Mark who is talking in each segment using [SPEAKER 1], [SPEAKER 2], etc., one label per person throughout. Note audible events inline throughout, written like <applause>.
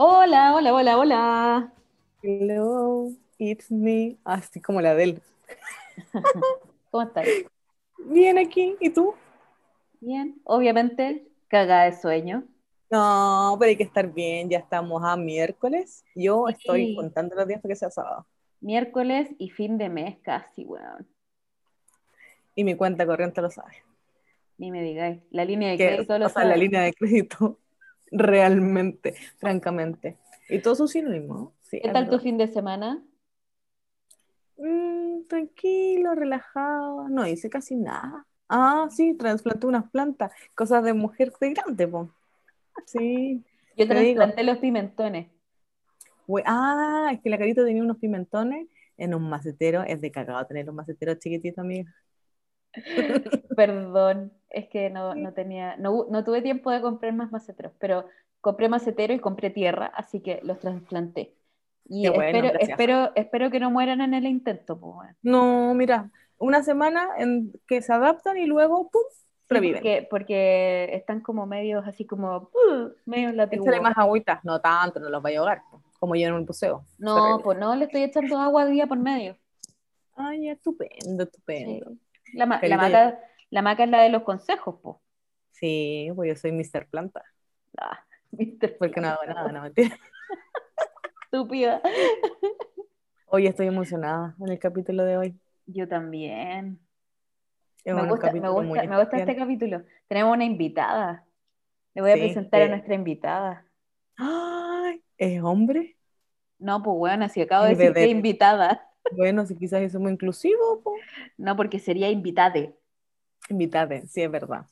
[SPEAKER 1] Hola, hola, hola, hola.
[SPEAKER 2] Hello, it's me. Así como la de él. <laughs>
[SPEAKER 1] ¿Cómo estás?
[SPEAKER 2] Bien aquí, ¿y tú?
[SPEAKER 1] Bien, obviamente, cagada de sueño.
[SPEAKER 2] No, pero hay que estar bien, ya estamos a miércoles. Yo
[SPEAKER 1] Sí.
[SPEAKER 2] estoy contando los días para que sea sábado.
[SPEAKER 1] Miércoles y fin de mes casi, weón.
[SPEAKER 2] Y mi cuenta corriente lo sabe.
[SPEAKER 1] Ni me digáis. La línea de
[SPEAKER 2] Que,
[SPEAKER 1] crédito lo
[SPEAKER 2] o sea, la línea de crédito, realmente, francamente. Y todo su sinónimo. Sí,
[SPEAKER 1] ¿Qué tal tu fin de semana?
[SPEAKER 2] Mm, tranquilo, relajado. No hice casi nada. Ah, sí, trasplanté unas plantas. Cosas de mujer de grande, po. Sí, <laughs>
[SPEAKER 1] Yo trasplanté los pimentones.
[SPEAKER 2] We- Ah, es que la carita tenía unos pimentones en un macetero. Es de cagado tener los maceteros chiquititos, amiga. <laughs>
[SPEAKER 1] Perdón, es que no, no tenía, no, no tuve tiempo de comprar más maceteros, pero compré macetero y compré tierra, así que los trasplanté. Y
[SPEAKER 2] Qué bueno,
[SPEAKER 1] espero, espero, espero que no mueran en el intento, pues, weón.
[SPEAKER 2] No, mira, una semana en que se adaptan y luego, ¡pum!
[SPEAKER 1] Sí,
[SPEAKER 2] reviven.
[SPEAKER 1] porque, porque están como medios así como, uh, medios
[SPEAKER 2] Échale
[SPEAKER 1] latiguos.
[SPEAKER 2] más agüita. No tanto, no los vaya a ahogar, como yo en un buceo.
[SPEAKER 1] No, pues no, le estoy echando agua día por medio.
[SPEAKER 2] Ay, estupendo,
[SPEAKER 1] Sí. La, ma- la maca, la maca es la de los consejos, pues.
[SPEAKER 2] Sí, pues yo soy Mr. Planta.
[SPEAKER 1] Ah, <laughs> Mr.
[SPEAKER 2] Porque no hago nada, no mentira. <laughs>
[SPEAKER 1] Estúpida.
[SPEAKER 2] Hoy estoy emocionada en el capítulo de hoy.
[SPEAKER 1] Yo también.
[SPEAKER 2] Es
[SPEAKER 1] Me gusta, me gusta, me gusta este capítulo. Tenemos una invitada. Le voy a presentar a
[SPEAKER 2] eh.
[SPEAKER 1] nuestra invitada.
[SPEAKER 2] Ay, <gasps> ¿es hombre?
[SPEAKER 1] No, pues bueno, así acabo de decir que invitada.
[SPEAKER 2] Bueno, si quizás eso es muy inclusivo, pues.
[SPEAKER 1] No, porque sería invitade.
[SPEAKER 2] Invítate, sí, es verdad.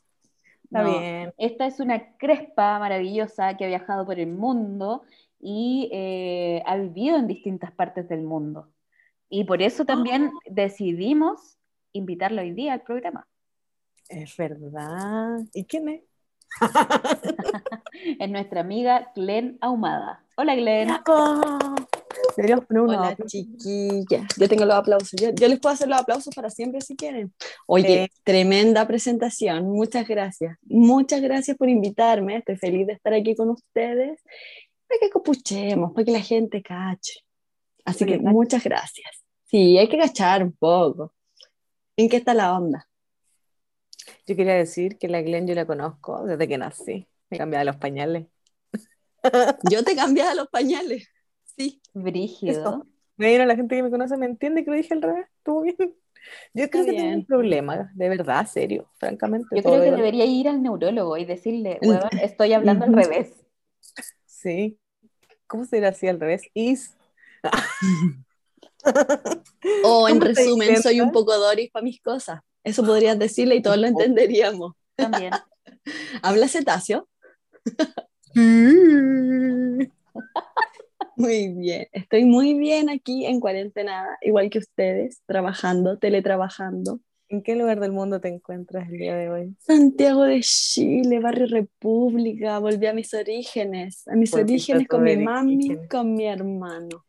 [SPEAKER 2] Está
[SPEAKER 1] No,
[SPEAKER 2] bien.
[SPEAKER 1] Esta es una crespa maravillosa que ha viajado por el mundo y eh, ha vivido en distintas partes del mundo. Y por eso también decidimos invitarla hoy día al programa.
[SPEAKER 2] Es verdad. ¿Y quién es? <laughs>
[SPEAKER 1] Es nuestra amiga Glenn Ahumada. Hola Glenn.
[SPEAKER 2] Deberíamos poner unos
[SPEAKER 3] Hola
[SPEAKER 2] aplausos.
[SPEAKER 3] yo tengo los aplausos. Yo, yo les puedo hacer los aplausos para siempre si quieren. Oye,
[SPEAKER 2] Eh.
[SPEAKER 3] tremenda presentación. Muchas gracias. Muchas gracias por invitarme. Estoy feliz de estar aquí con ustedes. Para que copuchemos, para que la gente cache. Así
[SPEAKER 2] Para
[SPEAKER 3] que
[SPEAKER 2] cache.
[SPEAKER 3] muchas gracias. Sí, hay que cachar un poco. ¿En qué está la onda?
[SPEAKER 2] Yo quería decir que la Glenn yo la conozco desde que nací. Me cambiaba los pañales.
[SPEAKER 3] Yo te cambiaba los pañales. Sí.
[SPEAKER 1] Brígido.
[SPEAKER 2] Eso. Mira, la gente que me conoce me entiende que lo dije al revés. Estuvo bien. <laughs> Yo creo que tengo un problema, de verdad, serio, francamente.
[SPEAKER 1] Yo creo que
[SPEAKER 2] de-
[SPEAKER 1] debería ir al neurólogo y decirle,
[SPEAKER 3] Mm.
[SPEAKER 1] huevón, estoy hablando al <laughs> revés.
[SPEAKER 2] Sí. ¿Cómo será así al revés? Is.
[SPEAKER 3] O <laughs> en
[SPEAKER 2] ¿Cómo te
[SPEAKER 3] resumen, soy un poco Doris para mis cosas. Eso podrías decirle y todos lo entenderíamos.
[SPEAKER 1] También.
[SPEAKER 3] ¿Habla cetáceo? Muy bien, estoy muy bien aquí en cuarentena, igual que ustedes, trabajando, teletrabajando.
[SPEAKER 2] ¿En qué lugar del mundo te encuentras el día de hoy?
[SPEAKER 3] Santiago de Chile, Barrio República, volví a mis orígenes, a mis
[SPEAKER 2] Volviste
[SPEAKER 3] orígenes con mi mami,
[SPEAKER 2] orígenes.
[SPEAKER 3] con mi hermano.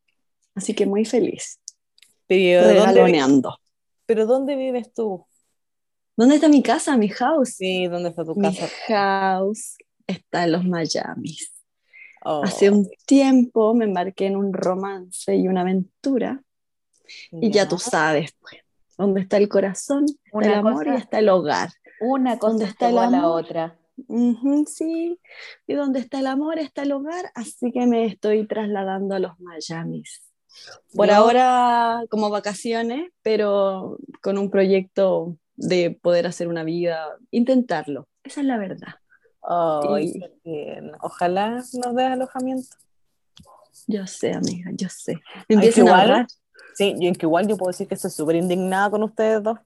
[SPEAKER 3] Así que muy feliz,
[SPEAKER 2] Pero ¿dónde, pero ¿dónde vives tú?
[SPEAKER 3] ¿Dónde está mi casa, mi house?
[SPEAKER 2] Sí, ¿dónde está tu
[SPEAKER 3] Mi
[SPEAKER 2] casa?
[SPEAKER 3] house está en los Miamis.
[SPEAKER 2] Oh,
[SPEAKER 3] Hace un tiempo me embarqué en un romance y una aventura y ya tú sabes, pues, dónde está el corazón, está
[SPEAKER 1] Una
[SPEAKER 3] el amor
[SPEAKER 1] cosa-
[SPEAKER 3] y está el hogar.
[SPEAKER 1] Una cosa
[SPEAKER 3] ¿Dónde está el
[SPEAKER 1] la otra.
[SPEAKER 3] Sí, y donde está el amor está el hogar, así que me estoy trasladando a los Miamis. Por ahora como vacaciones, pero con un proyecto de poder hacer una vida, intentarlo. Esa es la verdad. Sí.
[SPEAKER 2] qué tierno. Ojalá nos dé alojamiento.
[SPEAKER 3] Yo sé, amiga, yo sé. Empiecen a
[SPEAKER 2] igual-
[SPEAKER 3] ahorrar.
[SPEAKER 2] Sí, yo que igual yo puedo decir que estoy súper indignada con ustedes dos.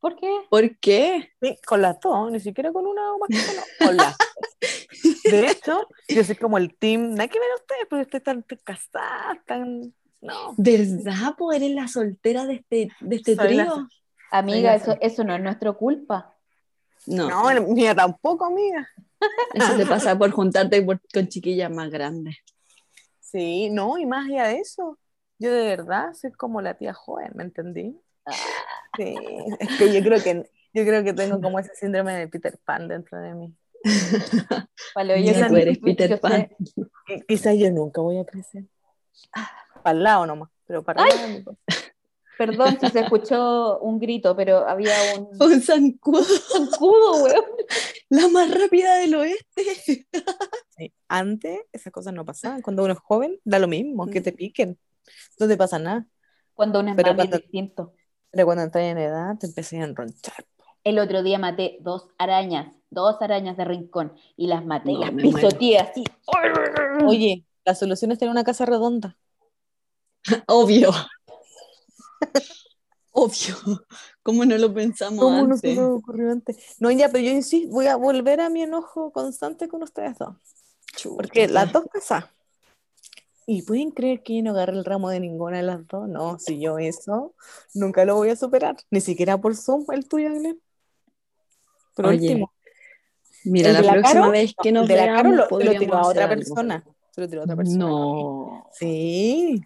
[SPEAKER 1] ¿Por qué?
[SPEAKER 3] ¿Por qué?
[SPEAKER 2] Sí, con las dos, ni siquiera con una o más que con las <laughs> dos. De hecho, yo soy como el team, nada que ver a ustedes, porque ustedes están casadas, tan... No.
[SPEAKER 3] ¿Verdad? Pues eres la soltera de este, de este
[SPEAKER 2] Soy la
[SPEAKER 3] trío.
[SPEAKER 1] Amiga, eso, eso no es nuestra culpa.
[SPEAKER 3] No,
[SPEAKER 2] No, mía tampoco, amiga.
[SPEAKER 3] Eso te pasa por <laughs> juntarte por- con chiquillas más grandes.
[SPEAKER 2] Sí, no, y más allá de eso, yo de verdad soy como la tía joven, ¿me entendí? Sí, es que yo creo que yo creo que tengo como ese síndrome de Peter Pan dentro de mí. <laughs> Ni
[SPEAKER 1] yo
[SPEAKER 2] tú
[SPEAKER 1] sé-
[SPEAKER 3] eres Peter
[SPEAKER 1] yo
[SPEAKER 3] Pan.
[SPEAKER 2] Qui- Quizás yo nunca voy a crecer. Para el lado nomás, pero para el lado. no.
[SPEAKER 1] Perdón si se escuchó un grito, pero había un <laughs>
[SPEAKER 3] Un zancudo,
[SPEAKER 1] zancudo, weón.
[SPEAKER 3] La más rápida del oeste.
[SPEAKER 2] Sí. Antes esas cosas no pasaban. Cuando uno es joven, da lo mismo, que te piquen. No te pasa nada.
[SPEAKER 1] Cuando uno es
[SPEAKER 2] Pero
[SPEAKER 1] es
[SPEAKER 2] cuando-
[SPEAKER 1] distinto.
[SPEAKER 2] Pero cuando entras en edad, te empecé a enronchar.
[SPEAKER 1] El otro día maté dos arañas, dos arañas de rincón, y las maté, y
[SPEAKER 3] No,
[SPEAKER 1] las pisoteé así.
[SPEAKER 2] Oye, la solución es tener una casa redonda. <laughs>
[SPEAKER 3] Obvio. <laughs> Obvio. <laughs> ¿Cómo no lo pensamos
[SPEAKER 2] ¿Cómo no
[SPEAKER 3] antes?
[SPEAKER 2] me ocurrió antes? No, ya, pero yo insisto, voy a volver a mi enojo constante con ustedes dos. Porque las dos casas. ¿Y pueden creer que yo no agarré el ramo de ninguna de las dos? No, si yo eso nunca lo voy a superar. Ni siquiera por Zoom, el tuyo, Glenn. Por
[SPEAKER 3] Oye,
[SPEAKER 2] último.
[SPEAKER 3] Mira, la
[SPEAKER 2] la
[SPEAKER 3] próxima
[SPEAKER 2] Caro,
[SPEAKER 3] vez que nos
[SPEAKER 2] de la Caro lo, lo tiró a otra
[SPEAKER 3] algo.
[SPEAKER 2] persona. Se lo tiró a otra persona.
[SPEAKER 3] No.
[SPEAKER 2] Sí.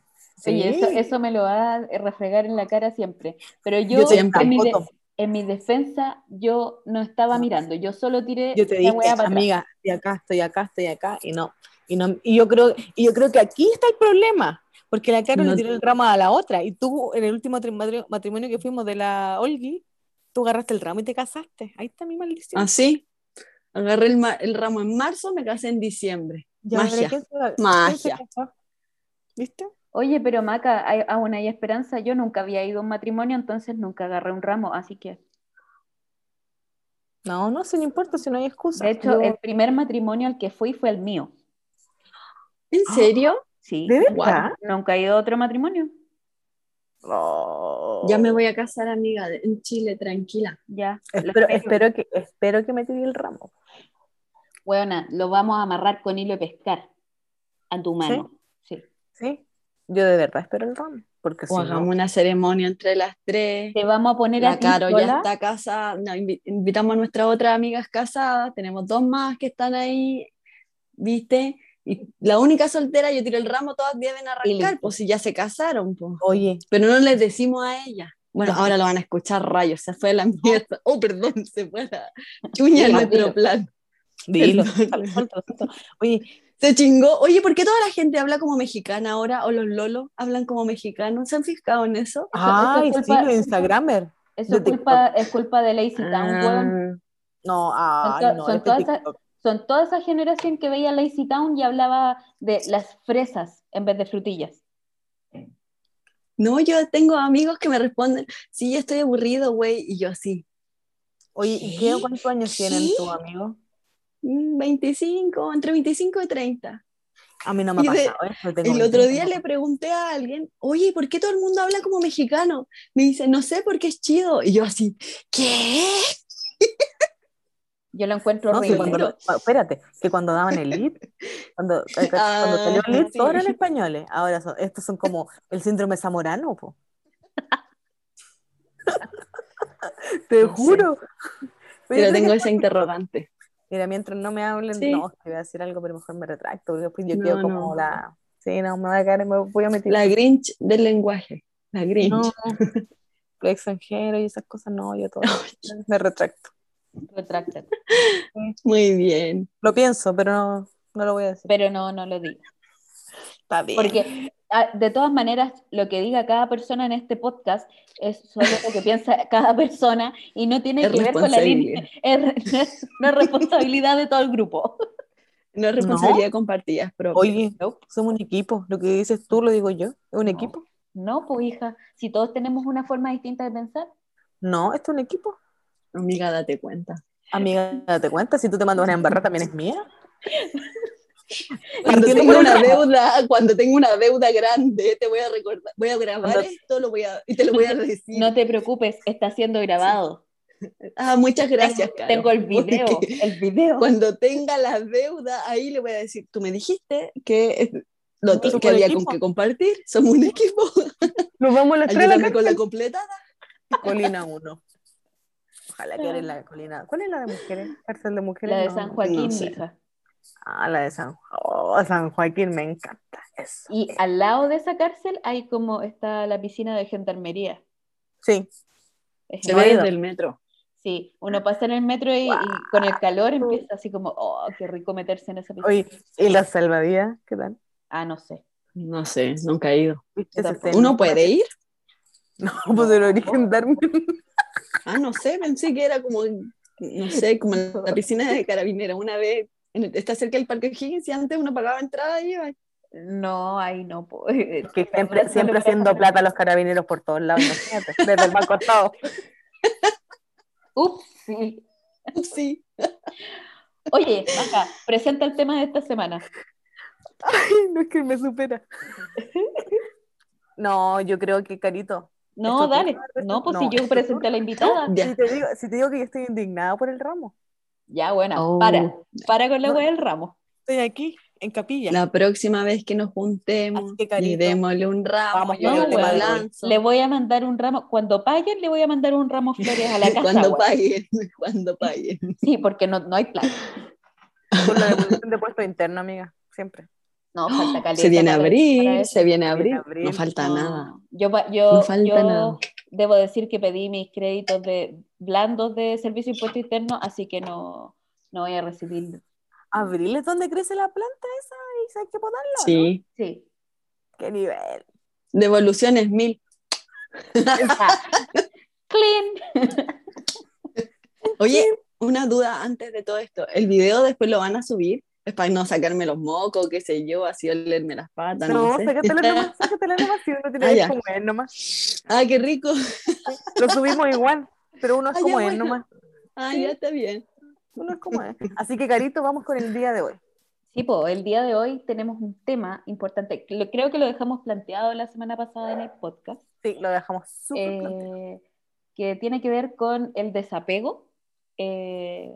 [SPEAKER 1] Oye,
[SPEAKER 2] sí.
[SPEAKER 1] eso, eso me lo va a refregar en la cara siempre. Pero yo,
[SPEAKER 2] Yo te
[SPEAKER 3] siempre.
[SPEAKER 1] en, mi de- en mi defensa, yo no estaba mirando, yo solo tiré
[SPEAKER 2] Yo te dije,
[SPEAKER 1] atrás.
[SPEAKER 2] amiga, estoy acá, estoy acá, estoy acá, y no. Y, no, y, yo creo, y yo creo que aquí está el problema, porque la Caro
[SPEAKER 3] No-
[SPEAKER 2] le tiró el ramo a la otra, y tú en el último matri- matrimonio que fuimos de la Olgi, tú agarraste el ramo y te casaste. Ahí está mi maldición.
[SPEAKER 3] Así. Agarré el, ma- el ramo en marzo, me casé en diciembre.
[SPEAKER 2] Ya,
[SPEAKER 3] magia.
[SPEAKER 2] pero ¿quién se- quién se
[SPEAKER 3] Magia.
[SPEAKER 2] ¿Viste?
[SPEAKER 1] Oye, pero Maca, hay- aún hay esperanza. Yo nunca había ido a un matrimonio, entonces nunca agarré un ramo, así que.
[SPEAKER 2] No, no, si no importa, si no hay excusa.
[SPEAKER 1] De hecho, el primer matrimonio al que fui fue el mío.
[SPEAKER 3] ¿En serio? <gasps>
[SPEAKER 1] Sí.
[SPEAKER 2] ¿De verdad?
[SPEAKER 1] Nunca he ido a otro matrimonio.
[SPEAKER 2] Oh.
[SPEAKER 3] Ya me voy a casar, amiga, en Chile, tranquila.
[SPEAKER 1] Ya.
[SPEAKER 2] Espero,
[SPEAKER 1] espero.
[SPEAKER 2] que, espero que me tire el ramo.
[SPEAKER 1] Weona, lo vamos a amarrar con hilo de pescar a tu mano. Sí.
[SPEAKER 2] ¿Sí? Yo de verdad espero el ramo. Porque si
[SPEAKER 3] O
[SPEAKER 2] no-
[SPEAKER 3] hagamos una ceremonia entre las tres.
[SPEAKER 1] Te vamos a poner a
[SPEAKER 3] La
[SPEAKER 1] ti
[SPEAKER 3] Caro ya está casada. No, invi- invitamos a nuestras otras amigas casadas. Tenemos dos más que están ahí, ¿viste? Y la única soltera, yo tiro el ramo, todas deben arrancar, pues si ya se casaron, pues.
[SPEAKER 2] Oye,
[SPEAKER 3] Pero no les decimos a ella. Bueno,
[SPEAKER 2] No.
[SPEAKER 3] ahora lo van a escuchar rayos, se fue la mierda. Oh, perdón, se fue la <laughs> chuña en nuestro
[SPEAKER 1] dilo.
[SPEAKER 3] plan.
[SPEAKER 2] dilo. Oye,
[SPEAKER 3] Se chingó. Oye, ¿por qué toda la gente habla como mexicana ahora? ¿O los lolos hablan como mexicanos? ¿Se han fijado en eso?
[SPEAKER 1] es
[SPEAKER 2] sí,
[SPEAKER 1] culpa-
[SPEAKER 2] los Instagramers.
[SPEAKER 1] Eso es
[SPEAKER 2] de
[SPEAKER 1] culpa, es culpa de Lazy Town, weón.
[SPEAKER 3] Ah,
[SPEAKER 2] No, ay,
[SPEAKER 1] to-
[SPEAKER 2] no,
[SPEAKER 1] son
[SPEAKER 2] este
[SPEAKER 1] todas esas-
[SPEAKER 2] TikTok.
[SPEAKER 1] Son toda esa generación que veía Lazy Town y hablaba de las fresas en vez de frutillas.
[SPEAKER 3] No, yo tengo amigos que me responden, sí, ya estoy aburrido, güey, y yo así,
[SPEAKER 2] Oye, ¿y
[SPEAKER 3] ¿Qué?
[SPEAKER 2] cuántos años tienen tus amigos?
[SPEAKER 3] "Mm, 25, entre 25 y 30.
[SPEAKER 2] A mí no me ha
[SPEAKER 3] de-
[SPEAKER 2] pasado eso. tengo
[SPEAKER 3] El otro
[SPEAKER 2] 25.
[SPEAKER 3] día le pregunté a alguien, oye, ¿por qué todo el mundo habla como mexicano? Me dice, no sé, porque es chido. Y yo así, ¿qué? <laughs>
[SPEAKER 1] Yo lo encuentro
[SPEAKER 2] No, que
[SPEAKER 1] horrible.
[SPEAKER 2] cuando, lo- espérate, que cuando daban el IT, cuando, <laughs> cuando
[SPEAKER 3] Ah,
[SPEAKER 2] salió el IT, todos
[SPEAKER 3] sí.
[SPEAKER 2] eran españoles. Ahora son- estos son como el síndrome zamorano, po. <laughs> Te
[SPEAKER 3] No
[SPEAKER 2] juro.
[SPEAKER 3] Pero tengo ese interrogante.
[SPEAKER 2] Mira, mientras no me hablen,
[SPEAKER 3] Sí.
[SPEAKER 2] no, que voy a decir algo, pero mejor me retracto, porque después yo
[SPEAKER 3] No,
[SPEAKER 2] quedo como
[SPEAKER 3] no.
[SPEAKER 2] la... Sí, no, me voy a caer, me voy a meter...
[SPEAKER 3] La Grinch del lenguaje. La Grinch.
[SPEAKER 2] No, <laughs> lo extranjero y esas cosas, no, yo todo. me retracto.
[SPEAKER 1] Retráctate.
[SPEAKER 3] Muy bien.
[SPEAKER 2] Lo pienso, pero no, no lo voy a decir.
[SPEAKER 1] Pero no, no lo digas.
[SPEAKER 2] Está bien.
[SPEAKER 1] Porque de todas maneras, lo que diga cada persona en este podcast es solo lo que piensa <laughs> cada persona y no tiene
[SPEAKER 3] Es
[SPEAKER 1] que ver con la línea. Es, <laughs> es una responsabilidad de todo el grupo. <laughs>
[SPEAKER 3] No es responsabilidad compartida, es propia.
[SPEAKER 2] Oye, somos un equipo. Lo que dices tú lo digo yo. ¿Es un
[SPEAKER 1] No.
[SPEAKER 2] equipo?
[SPEAKER 1] No, pues hija, si todos tenemos una forma distinta de pensar.
[SPEAKER 2] No, esto es un equipo.
[SPEAKER 3] Amiga, date cuenta.
[SPEAKER 2] Amiga, date cuenta, si tú te mandas una embarrada también es mía. <laughs>
[SPEAKER 3] Cuando tengo una deuda, <laughs> cuando tengo una deuda grande, te voy a recordar, voy a grabar
[SPEAKER 2] Cuando-
[SPEAKER 3] esto lo voy a, y te lo voy a decir.
[SPEAKER 1] No te preocupes, está siendo grabado.
[SPEAKER 3] Ah, muchas gracias,
[SPEAKER 1] tengo,
[SPEAKER 3] Caro.
[SPEAKER 1] tengo el video,
[SPEAKER 3] Porque
[SPEAKER 1] el video.
[SPEAKER 3] Cuando tenga la deuda, ahí le voy a decir, tú me dijiste que, lo,
[SPEAKER 2] Somos
[SPEAKER 3] que había
[SPEAKER 2] equipo.
[SPEAKER 3] con que compartir, somos un equipo, <laughs>
[SPEAKER 2] Nos vamos a
[SPEAKER 3] ayúdame con la completada.
[SPEAKER 2] Colina 1. Ojalá que eres la colina. ¿Cuál es la de mujeres? Cárcel de mujeres.
[SPEAKER 1] La de
[SPEAKER 2] No,
[SPEAKER 1] San
[SPEAKER 2] no.
[SPEAKER 1] Joaquín,
[SPEAKER 3] no sé.
[SPEAKER 1] hija.
[SPEAKER 2] Ah, la de San oh, San Joaquín, me encanta eso.
[SPEAKER 1] Y al lado de esa cárcel hay como está la piscina de gendarmería.
[SPEAKER 2] Sí,
[SPEAKER 1] Es
[SPEAKER 3] Se ve desde el metro.
[SPEAKER 1] Sí, uno pasa en el metro y, y con el calor empieza así como, oh, qué rico meterse en esa piscina.
[SPEAKER 2] Oye, ¿y las salvavidas? ¿Qué tal?
[SPEAKER 1] Ah, no sé.
[SPEAKER 3] No sé, nunca he ido. ¿Uno puede ir?
[SPEAKER 2] No, pues el origen Darwin.
[SPEAKER 3] Ah, no sé, pensé que era como, no sé, como en la <laughs> piscina de carabinera. Una vez, está cerca del Parque O'Higgins y antes uno pagaba entrada y iba.
[SPEAKER 1] No, ahí no. <laughs>
[SPEAKER 2] Que siempre, siempre haciendo plata a los carabineros por todos lados. Desde el banco Estado. <laughs>
[SPEAKER 1] Ups, sí. <laughs>
[SPEAKER 3] Sí.
[SPEAKER 1] Oye, acá, presenta el tema de esta semana.
[SPEAKER 2] Ay, no es que me supera. No, yo creo que Carito.
[SPEAKER 1] No,
[SPEAKER 2] ¿Esto
[SPEAKER 1] dale. No, pues
[SPEAKER 2] No,
[SPEAKER 1] si yo presenté a la invitada.
[SPEAKER 2] Si te, digo, si te digo que yo estoy indignada por el ramo.
[SPEAKER 1] Ya, bueno,
[SPEAKER 3] Oh.
[SPEAKER 1] para. Para con la wea del ramo.
[SPEAKER 2] Estoy aquí, en capilla.
[SPEAKER 3] La próxima vez que nos juntemos
[SPEAKER 2] que,
[SPEAKER 3] y démosle un ramo.
[SPEAKER 2] vamos
[SPEAKER 3] yo le
[SPEAKER 1] voy a mandar un ramo. Cuando paguen, le voy a mandar un ramo de flores a la <laughs> casa.
[SPEAKER 3] Cuando paguen, <laughs> cuando paguen.
[SPEAKER 1] Sí, porque no, no hay plata.
[SPEAKER 2] Con la devolución de puesto interno, amiga. Siempre.
[SPEAKER 1] No, falta <gasps> caleta.
[SPEAKER 3] Se viene
[SPEAKER 1] para- para
[SPEAKER 3] abril,
[SPEAKER 1] eso.
[SPEAKER 3] se viene abril,
[SPEAKER 2] abril.
[SPEAKER 3] no falta
[SPEAKER 1] No,
[SPEAKER 3] nada.
[SPEAKER 1] Yo, yo,
[SPEAKER 3] No falta
[SPEAKER 1] yo
[SPEAKER 3] nada.
[SPEAKER 1] debo decir que pedí mis créditos de blandos de servicio de impuesto interno, así que no, no voy a recibir.
[SPEAKER 2] Abril es donde crece la planta esa y hay que ponerla. ¿no?
[SPEAKER 3] Sí,
[SPEAKER 1] Sí.
[SPEAKER 2] Qué nivel.
[SPEAKER 3] devoluciones mil. <laughs>
[SPEAKER 1] Clean.
[SPEAKER 3] Oye, una duda antes de todo esto. ¿El video después lo van a subir? Es para no sacarme los mocos, qué sé yo, así olerme las patas, no,
[SPEAKER 2] No,
[SPEAKER 3] sé.
[SPEAKER 2] sácatela <laughs> nomás, sácatela nomás, si uno tiene
[SPEAKER 3] Ah,
[SPEAKER 2] que es nomás.
[SPEAKER 3] Ah, qué rico.
[SPEAKER 2] Lo subimos igual, pero uno es
[SPEAKER 3] Ah, ya,
[SPEAKER 2] como es
[SPEAKER 3] bueno.
[SPEAKER 2] nomás.
[SPEAKER 3] Ah,
[SPEAKER 2] Sí.
[SPEAKER 3] ya está bien.
[SPEAKER 2] Uno es como es. Así que, Carito, vamos con el día de hoy.
[SPEAKER 1] Sí, pues el día de hoy tenemos un tema importante. Creo que lo dejamos planteado la semana pasada en el podcast,
[SPEAKER 2] Sí, lo dejamos súper planteado.
[SPEAKER 1] eh, que tiene que ver con el desapego eh,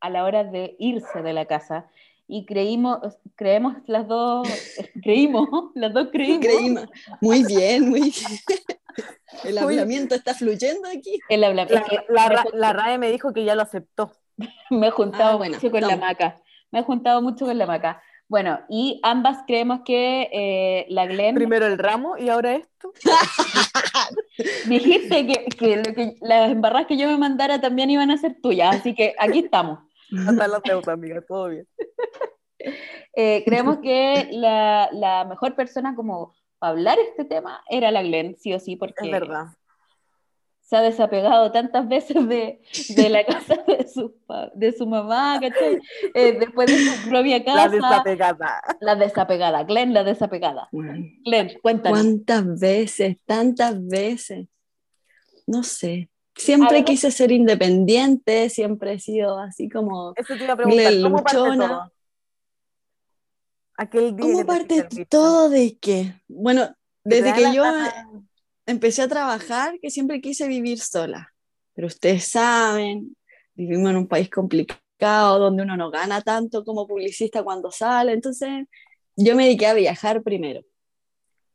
[SPEAKER 1] a la hora de irse de la casa. Y creímos, creemos las dos, <laughs> creímos, las dos creímos.
[SPEAKER 3] Creímos. Muy bien, muy bien. <laughs> <laughs> El hablamiento está fluyendo aquí.
[SPEAKER 1] El
[SPEAKER 2] La,
[SPEAKER 1] que
[SPEAKER 2] la, RAE me dijo que ya lo aceptó. <laughs>
[SPEAKER 1] me he juntado
[SPEAKER 3] Ah, bueno,
[SPEAKER 1] mucho con la maca. Me he juntado mucho con la maca. Bueno, y ambas creemos que eh, la Glenn
[SPEAKER 2] Primero el ramo y ahora esto. <laughs>
[SPEAKER 1] dijiste que, que, lo que las embarradas que yo me mandara también iban a ser tuyas, así que aquí estamos.
[SPEAKER 2] Hasta la deuda, amiga, todo bien.
[SPEAKER 1] Eh, creemos que la, la mejor persona como para hablar este tema era la Glenn, sí o sí, porque
[SPEAKER 2] Es verdad.
[SPEAKER 1] se ha desapegado tantas veces de, de la casa de su, de su mamá, ¿cachai? Eh, después de su propia
[SPEAKER 2] La
[SPEAKER 1] casa.
[SPEAKER 2] desapegada.
[SPEAKER 1] La desapegada, Glenn la desapegada. Glenn, cuéntanos.
[SPEAKER 3] ¿Cuántas veces? Tantas veces. No sé. Siempre quise ser independiente, siempre he sido así como...
[SPEAKER 2] Eso te iba a preguntar.
[SPEAKER 3] Le-
[SPEAKER 2] ¿Cómo parte
[SPEAKER 3] luchona.
[SPEAKER 2] todo? Aquel día
[SPEAKER 3] ¿Cómo parte todo de qué? Bueno, desde que yo empecé a trabajar, que siempre quise vivir sola. Pero ustedes saben, vivimos en un país complicado donde uno no gana tanto como publicista cuando sale. Entonces, yo me dediqué a viajar primero.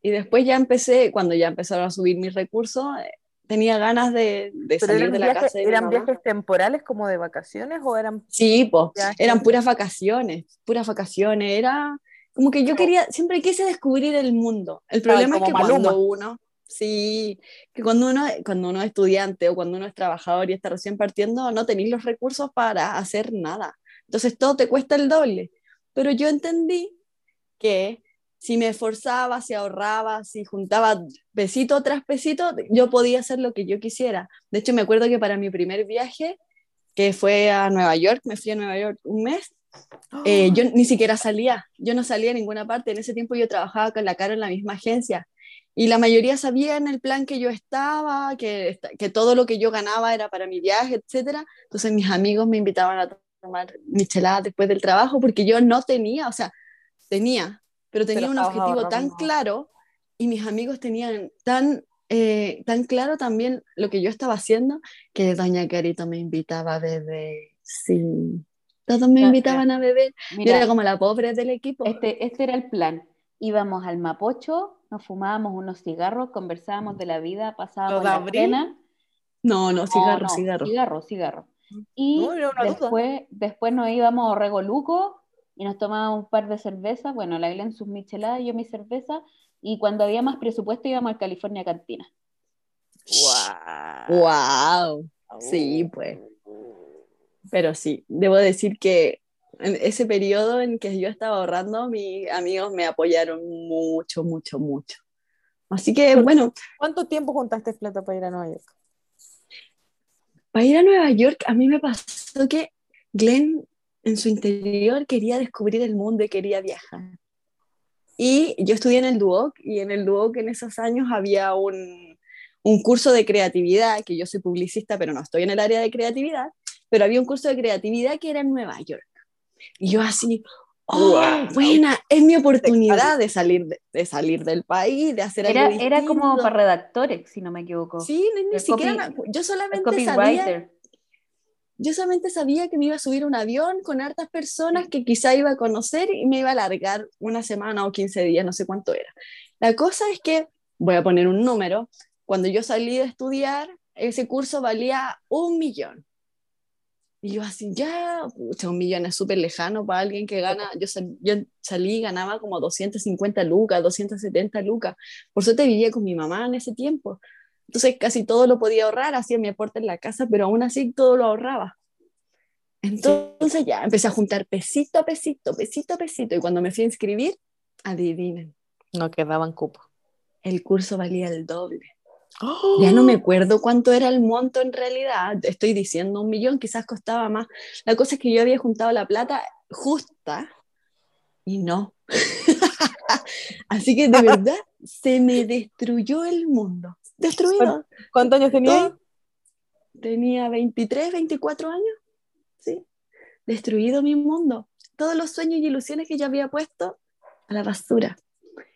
[SPEAKER 3] Y después ya empecé, cuando ya empezaron a subir mis recursos, eh, tenía ganas de, de
[SPEAKER 2] ¿Pero
[SPEAKER 3] salir de la
[SPEAKER 2] viajes,
[SPEAKER 3] casa de
[SPEAKER 2] eran viajes temporales como de vacaciones o eran
[SPEAKER 3] Sí, pues, eran puras vacaciones, puras vacaciones. Era como que yo quería, siempre quise descubrir el mundo. El problema es
[SPEAKER 2] como
[SPEAKER 3] que cuando
[SPEAKER 2] Maluma.
[SPEAKER 3] uno, sí, que cuando uno, cuando uno es estudiante o cuando uno es trabajador y está recién partiendo, no tenéis los recursos para hacer nada. Entonces todo te cuesta el doble. Pero yo entendí que si me esforzaba, si ahorraba, si juntaba pesito tras pesito, yo podía hacer lo que yo quisiera. De hecho, me acuerdo que para mi primer viaje, que fue a Nueva York, me fui a Nueva York un mes, eh, yo <gasps> ni siquiera salía, yo no salía a ninguna parte. En ese tiempo yo trabajaba con la cara en la misma agencia y la mayoría sabían el plan que yo estaba, que, que todo lo que yo ganaba era para mi viaje, etcétera. Entonces mis amigos me invitaban a tomar micheladas después del trabajo porque yo no tenía, o sea, tenía, pero tenía
[SPEAKER 2] Pero
[SPEAKER 3] un objetivo tan claro y mis amigos tenían tan, eh, tan claro también lo que yo estaba haciendo que doña Carito me invitaba beber. Sí, todos me invitaban a beber. Yo
[SPEAKER 1] Mira,
[SPEAKER 3] era como la pobre del equipo.
[SPEAKER 1] este, este era el plan. Íbamos al Mapocho, nos fumábamos unos cigarros, conversábamos de la vida, pasábamos
[SPEAKER 2] ¿Lo de
[SPEAKER 1] la
[SPEAKER 2] abril?
[SPEAKER 1] cena.
[SPEAKER 3] No, no, cigarro,
[SPEAKER 1] No, no,
[SPEAKER 3] cigarro.
[SPEAKER 1] Cigarro, cigarro. Y
[SPEAKER 2] No,
[SPEAKER 1] después, después nos íbamos a Regoluco y nos tomábamos un par de cervezas. Bueno, la Glenn sus micheladas, yo mi cerveza. Y cuando había más presupuesto íbamos al California Cantina.
[SPEAKER 2] Guau.
[SPEAKER 3] Wow. Sí, pues. Pero sí, debo decir que en ese periodo en que yo estaba ahorrando, mis amigos me apoyaron mucho, mucho, mucho. Así que, bueno.
[SPEAKER 2] ¿Cuánto tiempo juntaste plata para ir a Nueva York?
[SPEAKER 3] Para ir a Nueva York, a mí me pasó que Glenn en su interior quería descubrir el mundo y quería viajar. Y yo estudié en el Duoc y en el Duoc en esos años había un, un curso de creatividad, que yo soy publicista, pero no estoy en el área de creatividad, pero había un curso de creatividad que era en Nueva York. Y yo así, oh, buena, es mi oportunidad de salir, de, salir del país, de hacer
[SPEAKER 1] era,
[SPEAKER 3] algo
[SPEAKER 1] Era como para redactores, si no me equivoco.
[SPEAKER 3] Sí, ni, siquiera, yo solamente sabía... Yo solamente sabía que me iba a subir un avión con hartas personas que quizá iba a conocer y me iba a alargar una semana o 15 días, no sé cuánto era. La cosa es que, voy a poner un número, cuando yo salí de estudiar, ese curso valía un millón. Y yo así, ya, pucha, un millón es súper lejano para alguien que gana, yo, yo salí y ganaba como 250 lucas, 270 lucas. Por suerte vivía con mi mamá en ese tiempo. Entonces casi todo lo podía ahorrar, hacía mi aporte en la casa, pero aún así todo lo ahorraba. Entonces ya empecé a juntar pesito a pesito, pesito a pesito. Y cuando me fui a inscribir, adivinen.
[SPEAKER 2] No quedaban cupos.
[SPEAKER 3] El curso valía el doble. Ya no me acuerdo cuánto era el monto en realidad, estoy diciendo un millón, quizás costaba más. La cosa es que yo había juntado la plata justa y no. <laughs> Así que de <laughs> verdad se me destruyó el mundo. Destruido.
[SPEAKER 2] ¿Cuántos años tenía?
[SPEAKER 3] Tenía 23, 24 años. Sí. Destruido mi mundo. Todos los sueños y ilusiones que yo había puesto a la basura.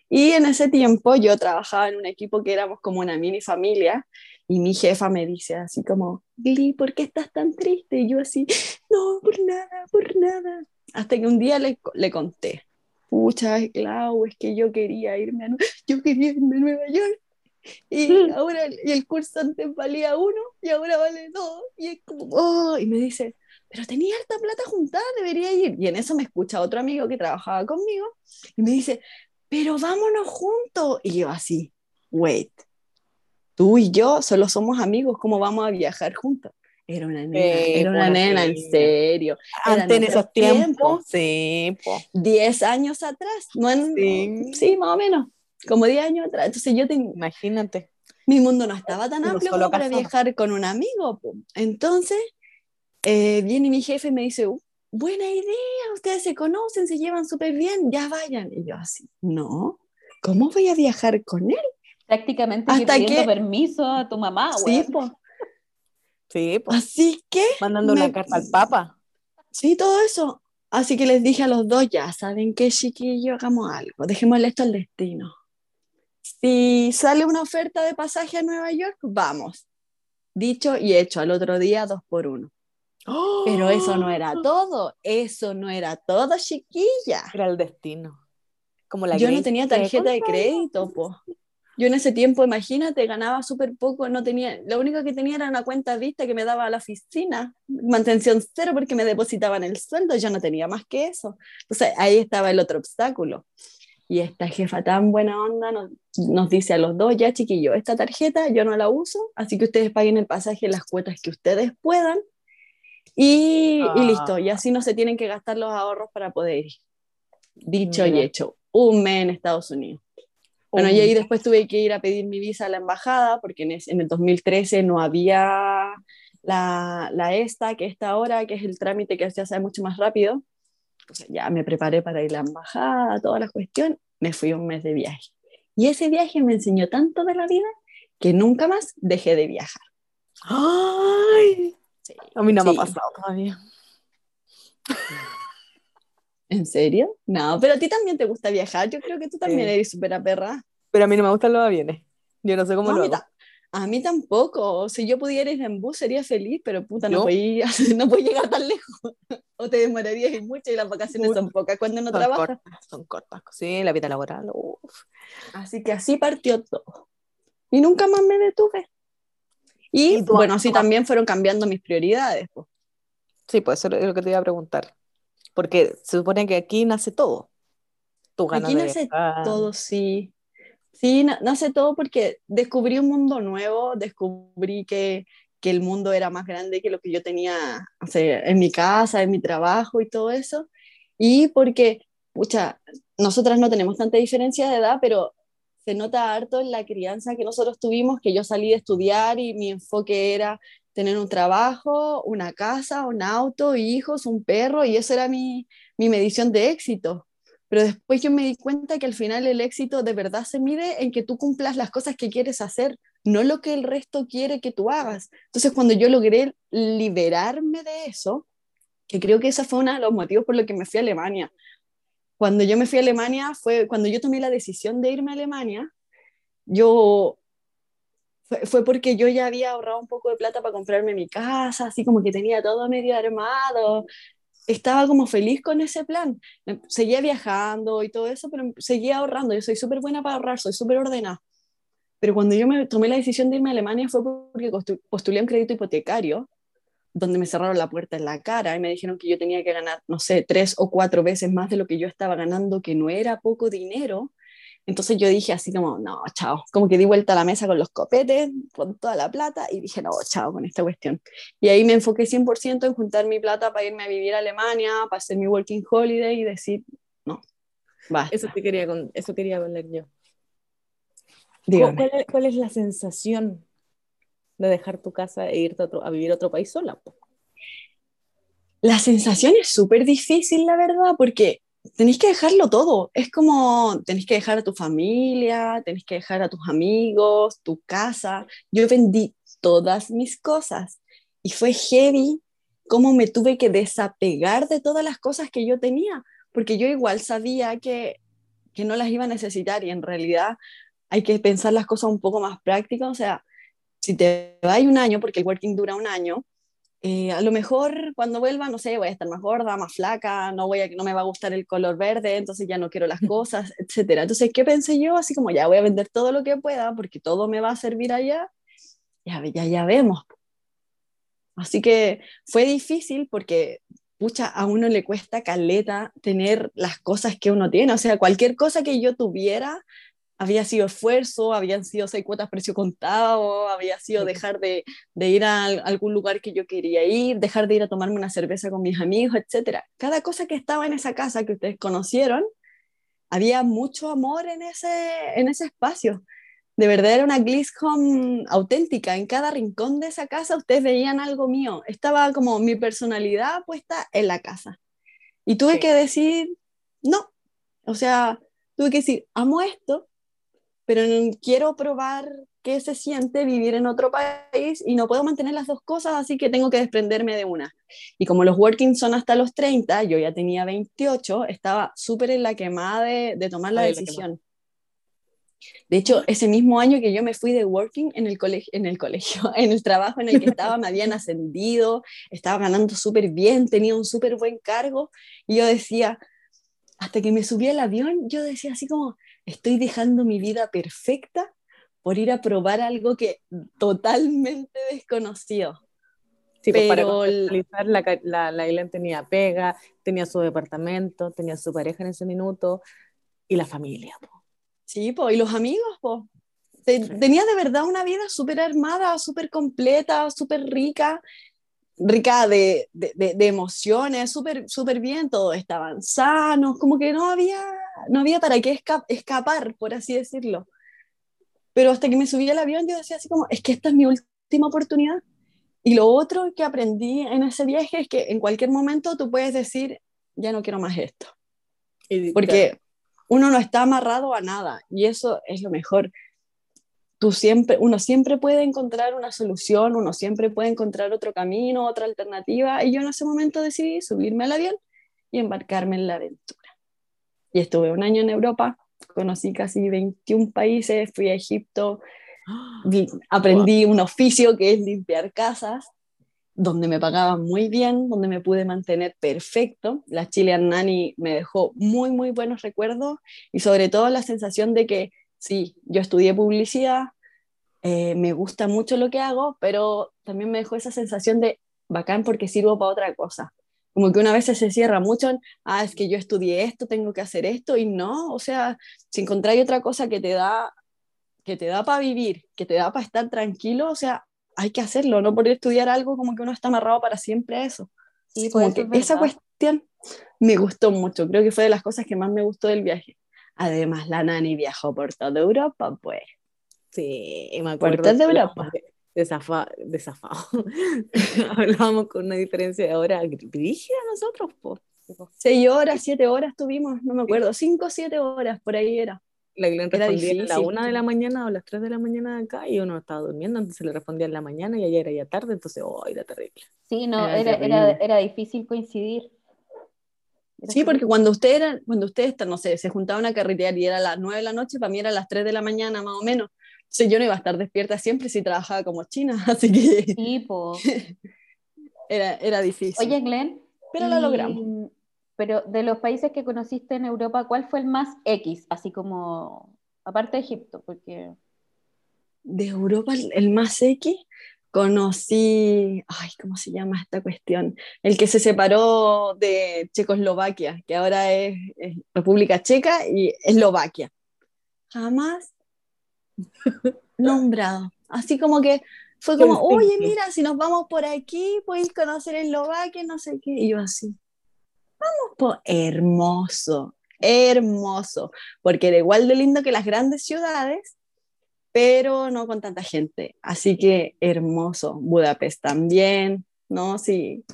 [SPEAKER 3] Y en ese tiempo yo trabajaba en un equipo que éramos como una mini familia y mi jefa me dice así como, Gli, ¿por qué estás tan triste? Y yo así, no, por nada, por nada. Hasta que un día le, le conté, pucha, Clau, es que yo quería irme a, yo quería irme a Nueva York. Y mm. ahora y el curso antes valía uno y ahora vale dos. Y es como, oh, y me dice, pero tenía harta plata juntada, debería ir. Y en eso me escucha otro amigo que trabajaba conmigo y me dice, pero vámonos juntos. Y yo así, wait, tú y yo solo somos amigos, ¿cómo vamos a viajar juntos? Era una nena, era una nena, en serio.
[SPEAKER 2] Antes en esos tiempos, sí.
[SPEAKER 3] Diez años atrás, no en, sí. más o menos, como diez años atrás. Entonces yo tengo,
[SPEAKER 2] imagínate.
[SPEAKER 3] Mi mundo no estaba tan amplio como para viajar con un amigo. Entonces, eh, viene mi jefe y me dice, buena idea, ustedes se conocen, se llevan súper bien, ya vayan. Y yo así, no, ¿cómo voy a viajar con él?
[SPEAKER 1] Prácticamente Hasta pidiendo permiso a tu mamá.
[SPEAKER 3] Sí, pues.
[SPEAKER 2] Sí, pues.
[SPEAKER 3] Así que...
[SPEAKER 2] Mandando una carta al papa.
[SPEAKER 3] Sí, todo eso. Así que les dije a los dos, ya saben qué chiquillo, hagamos algo, dejémosle esto al destino. Si sale una oferta de pasaje a Nueva York, vamos. Dicho y hecho, al otro día dos por uno. Pero eso no era todo, eso no era todo, chiquilla.
[SPEAKER 2] Era el destino. Como la
[SPEAKER 3] Yo no tenía tarjeta de crédito, po. Yo en ese tiempo, imagínate, ganaba súper poco, no tenía, lo único que tenía era una cuenta vista que me daba a la oficina, mantención cero porque me depositaban el sueldo, yo no tenía más que eso. Entonces ahí estaba el otro obstáculo. Y esta jefa tan buena onda nos, nos dice a los dos, ya chiquillo, esta tarjeta yo no la uso, así que ustedes paguen el pasaje las cuotas que ustedes puedan y, listo, y ah. así no se tienen que gastar los ahorros para poder ir. Dicho y hecho, un mes en Estados Unidos. Bueno, y ahí después tuve que ir a pedir mi visa a la embajada, porque en, en el 2013 no había la, la, ESTA, que está ahora, que es el trámite que se hace mucho más rápido. Entonces ya me preparé para ir a la embajada, toda la cuestión, me fui un mes de viaje. Y ese viaje me enseñó tanto de la vida que nunca más dejé de viajar.
[SPEAKER 2] ¡Ay! A mí no me ha pasado todavía. <laughs>
[SPEAKER 3] ¿En serio? No, pero a ti también te gusta viajar. Yo creo que tú también eres súper perra.
[SPEAKER 2] Pero a mí no me gustan los aviones. Yo no sé cómo lo hago.
[SPEAKER 3] A mí tampoco. Si yo pudiera ir en bus sería feliz, pero puta, no, no puedo <laughs> llegar tan lejos. <laughs> o te demorarías mucho y las vacaciones son pocas cuando no trabajas.
[SPEAKER 2] son cortas, sí, la vida laboral.
[SPEAKER 3] Así que así partió todo. Y nunca más me detuve. Y, bueno, así también fueron cambiando mis prioridades.
[SPEAKER 2] Sí, pues eso es lo que te iba a preguntar. Porque se supone que aquí nace todo.
[SPEAKER 3] aquí nace todo, sí. Sí, nace todo porque descubrí un mundo nuevo, descubrí que, que el mundo era más grande que lo que yo tenía en mi casa, en mi trabajo y todo eso. Y porque, pucha, nosotras no tenemos tanta diferencia de edad, pero se nota harto en la crianza que nosotros tuvimos, que yo salí de estudiar y mi enfoque era tener un trabajo, una casa, un auto, hijos, un perro, y eso era mi, mi medición de éxito. Pero después yo me di cuenta que al final el éxito de verdad se mide en que tú cumplas las cosas que quieres hacer, no lo que el resto quiere que tú hagas. Entonces cuando yo logré liberarme de eso, que creo que ese fue uno de los motivos por los que me fui a Alemania. Cuando yo me fui a Alemania fue cuando yo tomé la decisión de irme a Alemania, yo fue, fue, porque yo ya había ahorrado un poco de plata para comprarme mi casa, así como que tenía todo medio armado, estaba como feliz con ese plan. Seguía viajando y todo eso, pero seguía ahorrando. Yo soy súper buena para ahorrar, soy súper ordenada. Pero cuando yo me tomé la decisión de irme a Alemania fue porque postulé un crédito hipotecario, donde me cerraron la puerta en la cara y me dijeron que yo tenía que ganar, no sé, tres o cuatro veces más de lo que yo estaba ganando, que no era poco dinero. Entonces yo dije así como, no, chao, como que di vuelta a la mesa con los copetes, con toda la plata y dije, no, chao con esta cuestión. Y ahí me enfoqué 100% en juntar mi plata para irme a vivir a Alemania, para hacer mi working holiday y decir, no, va.
[SPEAKER 2] Eso, te quería, eso quería hablar yo. ¿Cuál es, ¿Cuál es, la sensación de dejar tu casa e irte a, a vivir a otro país sola?
[SPEAKER 3] La sensación es súper difícil, la verdad, porque tenéis que dejarlo todo. Es como tenéis que dejar a tu familia, tenéis que dejar a tus amigos, tu casa. Yo vendí todas mis cosas y fue heavy cómo me tuve que desapegar de todas las cosas que yo tenía, porque yo igual sabía que, que no las iba a necesitar y en realidad hay que pensar las cosas un poco más prácticas. O sea, si te vas un año, porque el working dura un año, eh, a lo mejor cuando vuelva, no sé, voy a estar más gorda, más flaca, no, voy a, no me va a gustar el color verde, entonces ya no quiero las cosas, etcétera. Entonces, ¿qué pensé yo? Así como ya voy a vender todo lo que pueda porque todo me va a servir allá. Ya, ya, ya vemos. Así que fue difícil porque, pucha, a uno le cuesta caleta tener las cosas que uno tiene. O sea, cualquier cosa que yo tuviera, había sido esfuerzo, habían sido seis cuotas precio contado, había sido dejar de, de, ir a algún lugar que yo quería ir, dejar de ir a tomarme una cerveza con mis amigos, etc. Cada cosa que estaba en esa casa que ustedes conocieron, había mucho amor en ese, en ese espacio. De verdad era una Gliss Home auténtica. En cada rincón de esa casa ustedes veían algo mío. Estaba como mi personalidad puesta en la casa. Y tuve que decir, no. O sea, tuve que decir, amo esto, pero quiero probar qué se siente vivir en otro país y no puedo mantener las dos cosas, así que tengo que desprenderme de una. Y como los working son hasta los 30, yo ya tenía 28, estaba súper en la quemada de, de tomar la decisión. De hecho, ese mismo año que yo me fui de working en el, colegio, en el colegio, <laughs> en el trabajo en el que <laughs> estaba, me habían ascendido, estaba ganando súper bien, tenía un súper buen cargo, y yo decía, hasta que me subí al avión, yo decía así como, estoy dejando mi vida perfecta por ir a probar algo que totalmente desconocido.
[SPEAKER 2] Sí, pues, pero para la, la, la tenía pega, tenía su departamento, tenía su pareja en ese minuto y la familia.
[SPEAKER 3] Sí, pues, y los amigos, pues. Tenía de verdad una vida súper armada, súper completa, súper rica, rica de, de, de, emociones, súper súper bien, todos estaban sanos, como que no había no había para qué escapar, por así decirlo. Pero hasta que me subí al avión yo decía así como, es que esta es mi última oportunidad. Y lo otro que aprendí en ese viaje es que en cualquier momento tú puedes decir, ya no quiero más esto. Porque uno no está amarrado a nada y eso es lo mejor. Tú siempre, uno siempre puede encontrar una solución, uno siempre puede encontrar otro camino, otra alternativa. Y yo en ese momento decidí subirme al avión y embarcarme en la aventura y estuve un año en Europa, conocí casi 21 países, fui a Egipto, <gasps> aprendí un oficio que es limpiar casas, donde me pagaban muy bien, donde me pude mantener perfecto. La Chilean Nanny me dejó muy, muy buenos recuerdos y sobre todo la sensación de que sí, yo estudié publicidad, eh, me gusta mucho lo que hago, pero también me dejó esa sensación de bacán porque sirvo para otra cosa como que una vez se cierra mucho en, ah, es que yo estudié esto, tengo que hacer esto, y no, o sea, si encontráis otra cosa que te da, que te da para vivir, que te da para estar tranquilo, o sea, hay que hacerlo, no por estudiar algo como que uno está amarrado para siempre a eso.
[SPEAKER 1] Sí,
[SPEAKER 3] Como
[SPEAKER 1] pues
[SPEAKER 3] que
[SPEAKER 1] es
[SPEAKER 3] esa cuestión me gustó mucho, creo que fue de las cosas que más me gustó del viaje. Además, la nani viajó por toda Europa, pues.
[SPEAKER 2] Sí, me acuerdo.
[SPEAKER 3] De
[SPEAKER 2] que
[SPEAKER 3] Europa.
[SPEAKER 2] Desafa, desafado. <laughs> Hablábamos con una diferencia de hora brígida nosotros, po.
[SPEAKER 3] Seis horas, siete horas tuvimos, no me acuerdo, cinco o siete horas, por ahí era.
[SPEAKER 2] La Glenn
[SPEAKER 3] Era
[SPEAKER 2] respondía a la
[SPEAKER 3] difícil.
[SPEAKER 2] una de la mañana o las tres de la mañana de acá y uno estaba durmiendo, entonces le respondía en la mañana y ayer era ya tarde, entonces, oh, era terrible.
[SPEAKER 1] Sí, no,
[SPEAKER 3] Era
[SPEAKER 1] era, era,
[SPEAKER 3] terrible.
[SPEAKER 1] era difícil coincidir. Era
[SPEAKER 3] Sí, porque cuando usted era, cuando ustedes, no sé, se juntaban a carretear y era a las nueve de la noche, para mí era a las tres de la mañana más o menos. Entonces yo no iba a estar despierta siempre si trabajaba como china, <laughs> así que
[SPEAKER 1] Sí, po. <laughs>
[SPEAKER 3] era, era difícil.
[SPEAKER 1] Oye, Glenn.
[SPEAKER 3] pero lo logramos.
[SPEAKER 1] Pero de los países que conociste en Europa, ¿cuál fue el más X? Así como, aparte de Egipto, porque...
[SPEAKER 3] De Europa, el, el más X, conocí, ay, ¿cómo se llama esta cuestión? El que se separó de Checoslovaquia, que ahora es, es República Checa y Eslovaquia. Jamás nombrado. Así como que fue como, oye, mira, si nos vamos por aquí, podéis conocer Eslovaquia, no sé qué. Y yo así, vamos por hermoso, hermoso, porque era igual de lindo que las grandes ciudades, pero no con tanta gente. Así que hermoso. Budapest también, ¿no? Sí.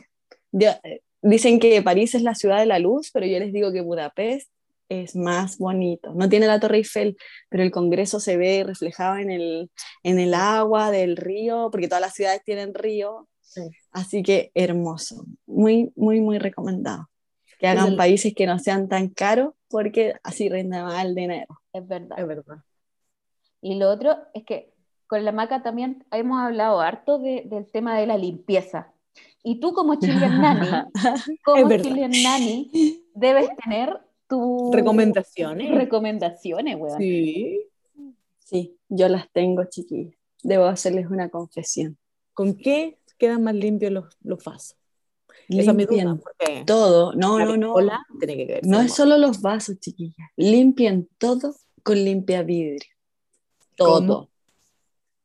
[SPEAKER 3] Eh, dicen que París es la ciudad de la luz, pero yo les digo que Budapest es más bonito. No tiene la Torre Eiffel, pero el Congreso se ve reflejado en el, en el agua del río, porque todas las ciudades tienen río.
[SPEAKER 2] Sí.
[SPEAKER 3] Así que hermoso. Muy, muy, muy recomendado. Que hagan
[SPEAKER 2] el-
[SPEAKER 3] países que no sean tan caros, porque así rinde más el dinero.
[SPEAKER 1] Es verdad.
[SPEAKER 2] Es verdad.
[SPEAKER 1] Y lo otro es que con la maca también hemos hablado harto de- del tema de la limpieza. Y tú como <laughs> Chilean Nani, como. Chilean Nani, debes tener tu
[SPEAKER 2] Recomendaciones.
[SPEAKER 1] recomendaciones, weón.
[SPEAKER 2] Sí.
[SPEAKER 3] Sí, yo las tengo, chiquillas. Debo hacerles una confesión.
[SPEAKER 2] ¿Con qué quedan más limpios los, los vasos? Esa es mi duda,
[SPEAKER 3] Limpien
[SPEAKER 2] porque
[SPEAKER 3] todo. No, no, no.
[SPEAKER 2] tiene que
[SPEAKER 3] No es solo los vasos, chiquillas. Limpien todo con limpia vidrio. Todo.
[SPEAKER 2] ¿Cómo?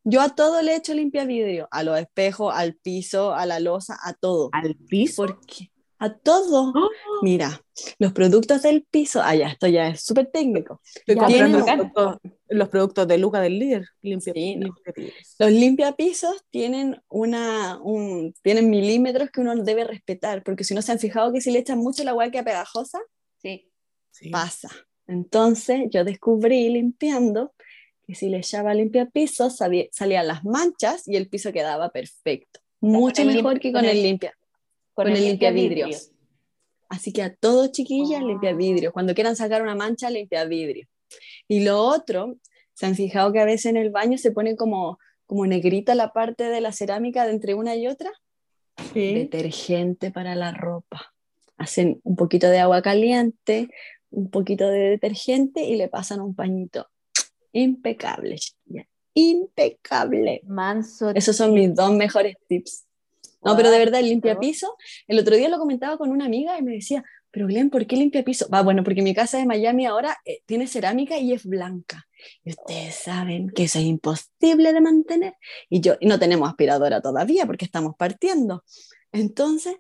[SPEAKER 3] Yo a todo le echo limpia vidrio. A los espejos, al piso, a la losa, a todo.
[SPEAKER 2] al piso.
[SPEAKER 3] ¿Por qué? A todo.
[SPEAKER 2] ¡Oh!
[SPEAKER 3] Mira, los productos del piso. Ah, ya, esto ya es súper técnico.
[SPEAKER 2] Estoy
[SPEAKER 1] Ya,
[SPEAKER 2] comprando
[SPEAKER 3] tienen-
[SPEAKER 2] los productos, los productos de Luca del líder. Limpia,
[SPEAKER 3] Sí, no.
[SPEAKER 2] limpia.
[SPEAKER 3] Los limpiapisos tienen, una, un, tienen milímetros que uno debe respetar, porque si no se han fijado que si le echan mucho la agua queda pegajosa,
[SPEAKER 1] Sí.
[SPEAKER 2] Sí.
[SPEAKER 3] pasa. Entonces yo descubrí limpiando que si le echaba limpiapisos salían las manchas y el piso quedaba perfecto. Mucho
[SPEAKER 1] con el
[SPEAKER 3] mejor
[SPEAKER 1] lim-
[SPEAKER 3] que
[SPEAKER 1] con
[SPEAKER 3] con el
[SPEAKER 1] el-
[SPEAKER 3] limpia. Así que a todos chiquillas,
[SPEAKER 1] Wow.
[SPEAKER 3] limpia. Cuando quieran sacar una mancha, limpia vidrio. Y lo otro, se han fijado que a veces en el baño se pone como, como negrita la parte de la cerámica de entre una y otra.
[SPEAKER 2] Sí.
[SPEAKER 3] Detergente para la ropa. Hacen un poquito de agua caliente, un poquito de detergente y le pasan un pañito. Impecable, chiquilla. Impecable.
[SPEAKER 1] Manso.
[SPEAKER 3] Esos son mis dos mejores tips. No, pero de verdad, el limpiapiso, el otro día lo comentaba con una amiga y me decía, pero Glenn, ¿por qué limpiapiso? Va, bueno, porque mi casa de Miami ahora eh, tiene cerámica y es blanca. Y ustedes saben que eso es imposible de mantener. Y yo, y no tenemos aspiradora todavía porque estamos partiendo. Entonces,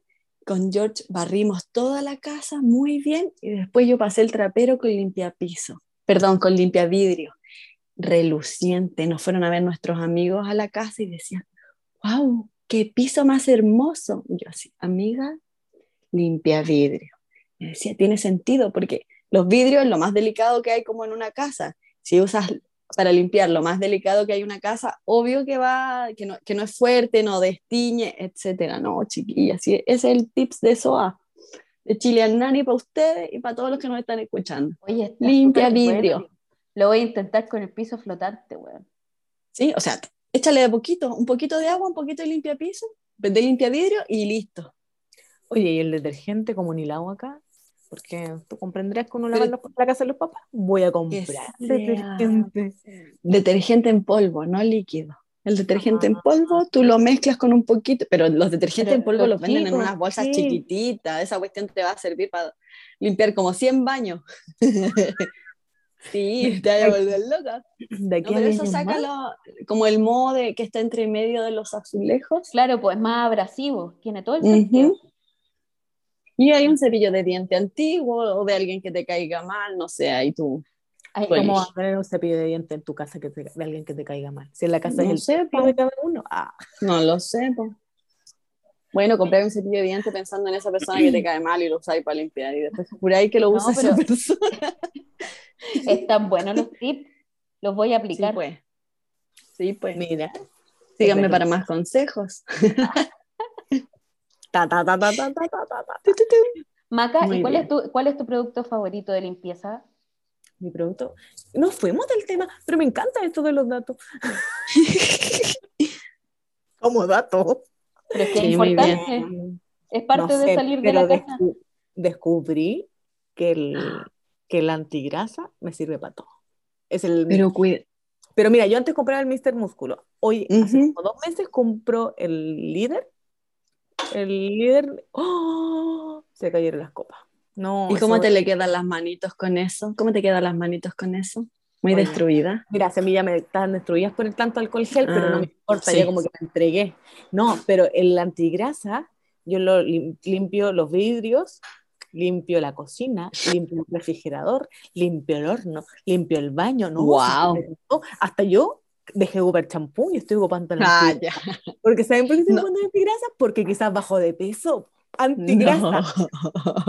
[SPEAKER 3] con George barrimos toda la casa muy bien y después yo pasé el trapero con limpiapiso, perdón, con limpiavidrio, reluciente. Nos fueron a ver nuestros amigos a la casa y decían, wow, qué piso más hermoso. Y yo así, amiga, limpia vidrio. Me decía, tiene sentido porque los vidrios es lo más delicado que hay como en una casa. Si usas para limpiar lo más delicado que hay en una casa, obvio que va, que no, que no es fuerte, no destiñe, etcétera. No, chiquillas, sí, ese es el tips de SOA, de Chilean Nani para ustedes y para todos los que nos están escuchando.
[SPEAKER 1] Oye,
[SPEAKER 3] Limpia
[SPEAKER 1] bueno.
[SPEAKER 3] vidrio.
[SPEAKER 1] Lo voy a intentar con el piso flotante, weón.
[SPEAKER 3] ¿Sí? O sea, échale de poquito, un poquito de agua, un poquito de limpia piso, de limpia vidrio y listo.
[SPEAKER 2] Oye, ¿y el detergente como ni el agua acá? Porque tú comprenderás que uno lava los- la casa de los papás. Voy a comprar detergente.
[SPEAKER 3] Detergente en polvo, no líquido. El detergente en polvo tú lo mezclas con un poquito, pero los detergentes
[SPEAKER 1] Pero
[SPEAKER 3] en polvo
[SPEAKER 1] los
[SPEAKER 3] venden en unas bolsas
[SPEAKER 1] sí.
[SPEAKER 3] chiquititas. Esa cuestión te va a servir para limpiar como 100 baños. <laughs> Sí, te vaya a volver <laughs> loca.
[SPEAKER 2] De aquí
[SPEAKER 3] No, pero eso
[SPEAKER 2] 10 años más,
[SPEAKER 3] sácalo como el modo de que está entre medio de los azulejos.
[SPEAKER 1] Claro, pues más abrasivo, tiene todo el sentido.
[SPEAKER 3] Y hay un cepillo de diente antiguo o de alguien que te caiga mal, no sé, ahí tú.
[SPEAKER 1] Ay,
[SPEAKER 3] Bueno.
[SPEAKER 2] ¿Cómo vas a tener un cepillo de dientes en tu casa que te- de alguien que te caiga mal? Si en la casa
[SPEAKER 3] No
[SPEAKER 2] es el
[SPEAKER 3] sé,
[SPEAKER 2] cepillo de cada uno. Ah,
[SPEAKER 3] No lo sé, po. Bueno, compré un cepillo de diente pensando en esa persona que te cae mal y lo usáis para limpiar y después <laughs> juráis que lo
[SPEAKER 1] No,
[SPEAKER 3] usa
[SPEAKER 1] pero-
[SPEAKER 3] esa persona. <laughs>
[SPEAKER 1] Están buenos los tips, los voy a aplicar.
[SPEAKER 3] Sí, pues. Sí, pues.
[SPEAKER 2] Mira,
[SPEAKER 3] síganme para más consejos. <laughs>
[SPEAKER 2] ta, ta, ta, ta, ta, ta, ta,
[SPEAKER 1] Maca, ¿y cuál es, tu, cuál es tu producto favorito de limpieza?
[SPEAKER 2] Mi producto. Nos fuimos del tema, pero me encanta esto de los datos. <laughs> Como datos.
[SPEAKER 1] Pero es que
[SPEAKER 3] sí,
[SPEAKER 1] es importante. Es parte
[SPEAKER 2] no
[SPEAKER 1] de
[SPEAKER 2] sé,
[SPEAKER 1] salir de la casa.
[SPEAKER 2] Descu descubrí que el, que el antigrasa me sirve para todo. Es el,
[SPEAKER 3] Pero cuida.
[SPEAKER 2] Pero mira, yo antes compraba el Mr. Músculo. Hoy, hace
[SPEAKER 3] Ujú.
[SPEAKER 2] como dos meses, compro el líder. El líder. ¡Oh! Se cayeron las copas. No,
[SPEAKER 3] ¿Y cómo te le quedan las manitos con eso? ¿Cómo te quedan las manitos con eso? Muy
[SPEAKER 2] Oye.
[SPEAKER 3] destruida.
[SPEAKER 2] Mira, semillas me estaban destruidas por el tanto alcohol gel, pero
[SPEAKER 3] Ah,
[SPEAKER 2] no me importa,
[SPEAKER 3] sí.
[SPEAKER 2] ya como que me entregué. No, pero el antigrasa, yo lo lim- limpio los vidrios, limpio la cocina, limpio el refrigerador, limpio el horno, limpio el baño, ¿no? No, Hasta yo dejé de ocupar champú y estoy ocupando el
[SPEAKER 3] Ah.
[SPEAKER 2] Porque ¿saben por qué estoy
[SPEAKER 3] No.
[SPEAKER 2] ocupando antigrasa? Porque quizás bajo de peso. Antigrasa.
[SPEAKER 3] No.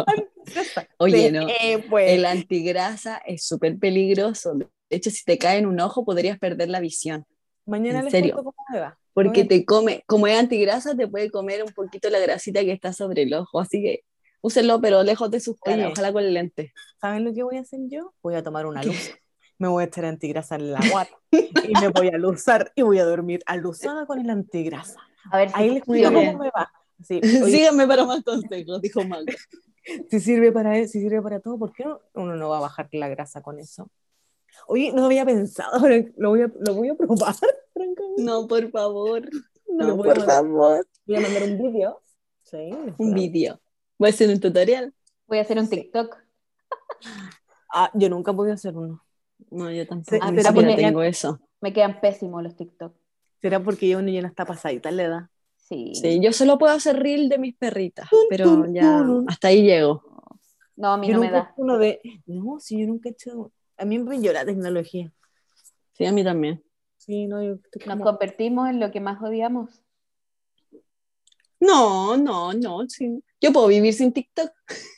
[SPEAKER 2] antigrasa. <laughs>
[SPEAKER 3] Oye, no.
[SPEAKER 2] eh, pues.
[SPEAKER 3] El antigrasa es súper peligroso. De hecho, si te cae en un ojo, podrías perder la visión.
[SPEAKER 2] Mañana
[SPEAKER 3] ¿en
[SPEAKER 2] les
[SPEAKER 3] serio?
[SPEAKER 2] cuento cómo me va.
[SPEAKER 3] Porque te come, como es antigrasa, te puede comer un poquito la grasita que está sobre el ojo. Así que úsenlo, pero lejos de sus caras,
[SPEAKER 2] Oye.
[SPEAKER 3] ojalá con lente.
[SPEAKER 2] ¿Saben lo que voy a hacer yo? Voy a tomar una luz. Me voy a echar antigrasa en la <laughs> guata y me voy a luzar y voy a dormir alusada con el antigrasa.
[SPEAKER 1] A ver
[SPEAKER 2] Ahí les
[SPEAKER 3] bien.
[SPEAKER 2] cómo me va. Sí, <laughs> oye,
[SPEAKER 3] Síganme para más consejos, dijo Mago. <laughs>
[SPEAKER 2] si sirve para él, si sirve para todo, ¿por qué no- uno no va a bajar la grasa con eso? Oye, no había pensado, pero lo voy a, lo voy a probar, francamente.
[SPEAKER 3] No, por favor. No,
[SPEAKER 2] voy, a
[SPEAKER 3] por
[SPEAKER 2] mandar,
[SPEAKER 3] favor.
[SPEAKER 2] voy a mandar un vídeo. Sí,
[SPEAKER 3] Un vídeo. Voy a hacer un tutorial.
[SPEAKER 1] voy a hacer un TikTok.
[SPEAKER 2] Ah, yo nunca he podido hacer uno.
[SPEAKER 3] No, yo tampoco.
[SPEAKER 2] Ah,
[SPEAKER 3] ni
[SPEAKER 1] porque-
[SPEAKER 3] tengo eso.
[SPEAKER 1] Me quedan pésimos los TikTok.
[SPEAKER 2] ¿Será porque yo uno ya no está pasadita la edad?
[SPEAKER 1] Sí.
[SPEAKER 3] Sí, yo solo puedo hacer reel de mis perritas, pero ya hasta ahí llego.
[SPEAKER 1] No, a mí
[SPEAKER 2] Yo
[SPEAKER 1] no me
[SPEAKER 2] nunca he
[SPEAKER 1] da.
[SPEAKER 2] hecho uno de... No, si yo nunca he hecho... A mí me pilló la tecnología.
[SPEAKER 3] Sí, a mí también.
[SPEAKER 2] Sí, no, yo estoy
[SPEAKER 1] Nos
[SPEAKER 2] como-
[SPEAKER 1] convertimos en lo que más odiamos.
[SPEAKER 3] No, no, no. sí. Yo puedo vivir sin TikTok. <laughs>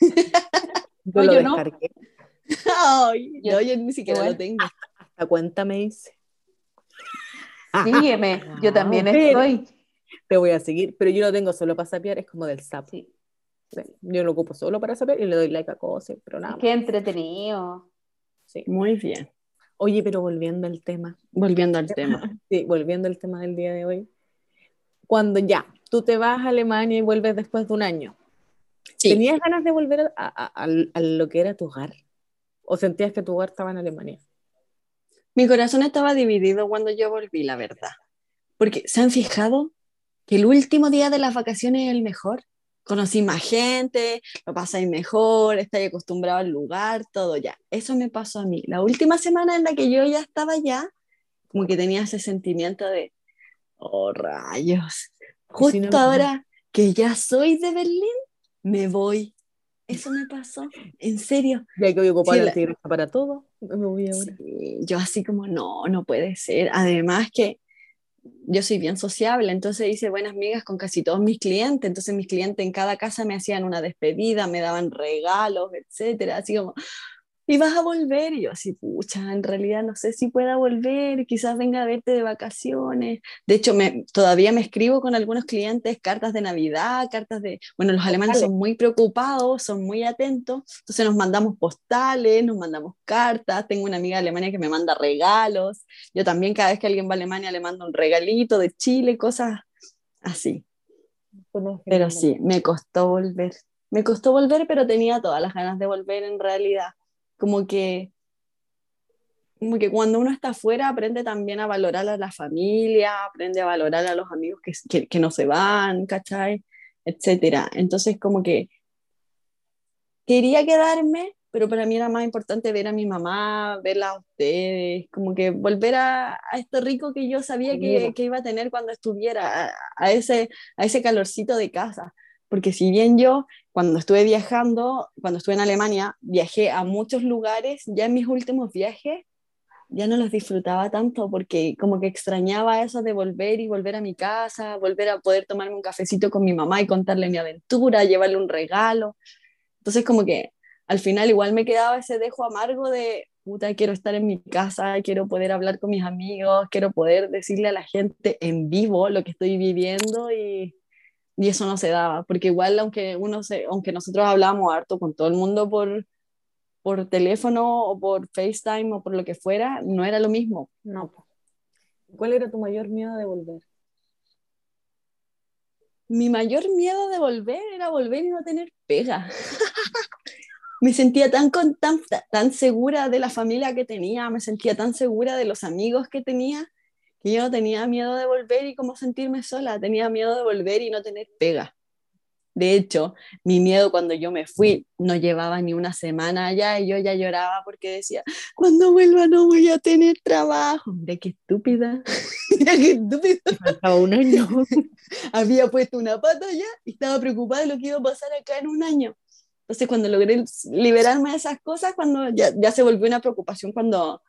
[SPEAKER 2] Yo
[SPEAKER 1] No,
[SPEAKER 2] lo
[SPEAKER 1] yo no.
[SPEAKER 2] descargué.
[SPEAKER 3] Ay,
[SPEAKER 1] Yo-
[SPEAKER 3] no, yo ni siquiera lo tengo.
[SPEAKER 2] Hasta cuenta me hice.
[SPEAKER 1] Sígueme, <laughs> yo también estoy.
[SPEAKER 2] Te voy a seguir, pero yo lo tengo solo para sapear, es como del SAP.
[SPEAKER 1] Sí.
[SPEAKER 2] Yo lo ocupo solo para sapear y le doy like a cosas, pero nada.
[SPEAKER 1] Qué entretenido.
[SPEAKER 2] Sí.
[SPEAKER 3] Muy bien.
[SPEAKER 2] Oye, pero volviendo al tema,
[SPEAKER 3] Volviendo al tema. <laughs>
[SPEAKER 2] sí, volviendo al tema del día de hoy, cuando ya tú te vas a Alemania y vuelves después de un año,
[SPEAKER 3] Sí.
[SPEAKER 2] ¿tenías ganas de volver a, a- a- a lo que era tu hogar? ¿O sentías que tu hogar estaba en Alemania?
[SPEAKER 3] Mi corazón estaba dividido cuando yo volví, la verdad. Porque, ¿se han fijado que el último día de las vacaciones es el mejor? Conocí más gente, lo pasáis mejor, estáis acostumbrado al lugar, todo ya. Eso me pasó a mí. La última semana en la que yo ya estaba allá, como que tenía ese sentimiento de, oh rayos,
[SPEAKER 2] Y si no
[SPEAKER 3] justo ahora que ya soy de Berlín, me voy. Eso me pasó, en serio.
[SPEAKER 2] Ya que voy a ocupar
[SPEAKER 3] Sí, la-
[SPEAKER 2] antigrasa para todo, me voy ahora.
[SPEAKER 3] Sí, yo así como, no, no puede ser. Además que yo soy bien sociable, entonces hice buenas migas con casi todos mis clientes, entonces mis clientes en cada casa me hacían una despedida, me daban regalos, etcétera, así como, y vas a volver, y yo así, pucha, en realidad no sé si pueda volver, quizás venga a verte de vacaciones. De hecho, me, todavía me escribo con algunos clientes cartas de Navidad, cartas de, bueno, los alemanes son muy preocupados, son muy atentos, entonces nos mandamos postales, nos mandamos cartas, tengo una amiga de Alemania que me manda regalos, yo también cada vez que alguien va a Alemania le mando un regalito de Chile, cosas así. Pero sí, me costó volver. Me costó volver, pero tenía todas las ganas de volver en realidad. Como que, como que cuando uno está afuera aprende también a valorar a la familia, aprende a valorar a los amigos que, que, que no se van, ¿cachai? Etcétera. Entonces como que quería quedarme, pero para mí era más importante ver a mi mamá, verla a ustedes, como que volver a, a esto rico que yo sabía que, que, iba a tener cuando estuviera, a, a, ese, a ese calorcito de casa. Porque si bien yo, cuando estuve viajando, cuando estuve en Alemania, viajé a muchos lugares, ya en mis últimos viajes, ya no los disfrutaba tanto porque como que extrañaba eso de volver y volver a mi casa, volver a poder tomarme un cafecito con mi mamá y contarle mi aventura, llevarle un regalo. Entonces como que al final igual me quedaba ese dejo amargo de, puta, quiero estar en mi casa, quiero poder hablar con mis amigos, quiero poder decirle a la gente en vivo lo que estoy viviendo y, y eso no se daba, porque igual aunque, uno se, aunque nosotros hablábamos harto con todo el mundo por, por teléfono o por FaceTime o por lo que fuera, no era lo mismo.
[SPEAKER 2] No. ¿Cuál era tu mayor miedo de volver?
[SPEAKER 3] Mi mayor miedo de volver era volver y no tener pega. <laughs> me sentía tan, tan, tan segura de la familia que tenía, me sentía tan segura de los amigos que tenía, que yo tenía miedo de volver y como sentirme sola, tenía miedo de volver y no tener pega. De hecho, mi miedo cuando yo me fui no llevaba ni una semana allá y yo ya lloraba porque decía, cuando vuelva no voy a tener trabajo. Mira qué estúpida. <laughs> Mira qué estúpida.
[SPEAKER 2] un año. <laughs>
[SPEAKER 3] Había puesto una pata allá y estaba preocupada de lo que iba a pasar acá en un año. Entonces, cuando logré liberarme de esas cosas, cuando ya, ya se volvió una preocupación cuando,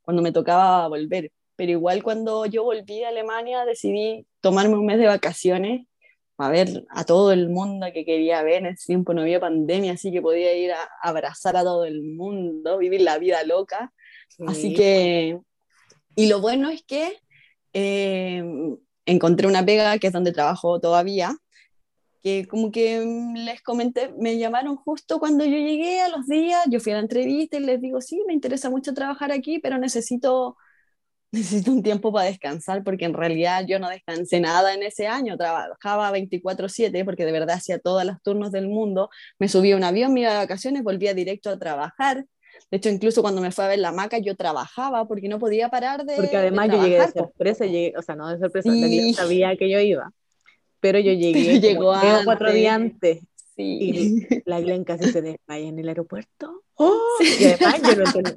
[SPEAKER 3] cuando me tocaba volver. Pero igual cuando yo volví a Alemania, decidí tomarme un mes de vacaciones a ver a todo el mundo que quería ver. En ese tiempo no había pandemia, así que podía ir a abrazar a todo el mundo, vivir la vida loca. Así que, y lo bueno es que eh, encontré una pega que es donde trabajo todavía, que como que mm, les comenté, me llamaron justo cuando yo llegué a los días, yo fui a la entrevista y les digo, sí, me interesa mucho trabajar aquí, pero necesito, necesito un tiempo para descansar porque en realidad yo no descansé nada en ese año, trabajaba 24/7 porque de verdad hacía todos los turnos del mundo, me subí a un avión, me iba de vacaciones, volvía directo a trabajar. De hecho, incluso cuando me fue a ver la maca, yo trabajaba porque no podía parar de.
[SPEAKER 2] Porque además yo llegué de sorpresa, llegué, o sea, no de sorpresa, sí. sabía que yo iba pero yo <laughs> llegué
[SPEAKER 3] llegó
[SPEAKER 2] a cuatro días antes.
[SPEAKER 3] Sí.
[SPEAKER 2] Y <laughs> la Glen casi se desmaya en el aeropuerto. ¡Oh! Y además yo no entendía,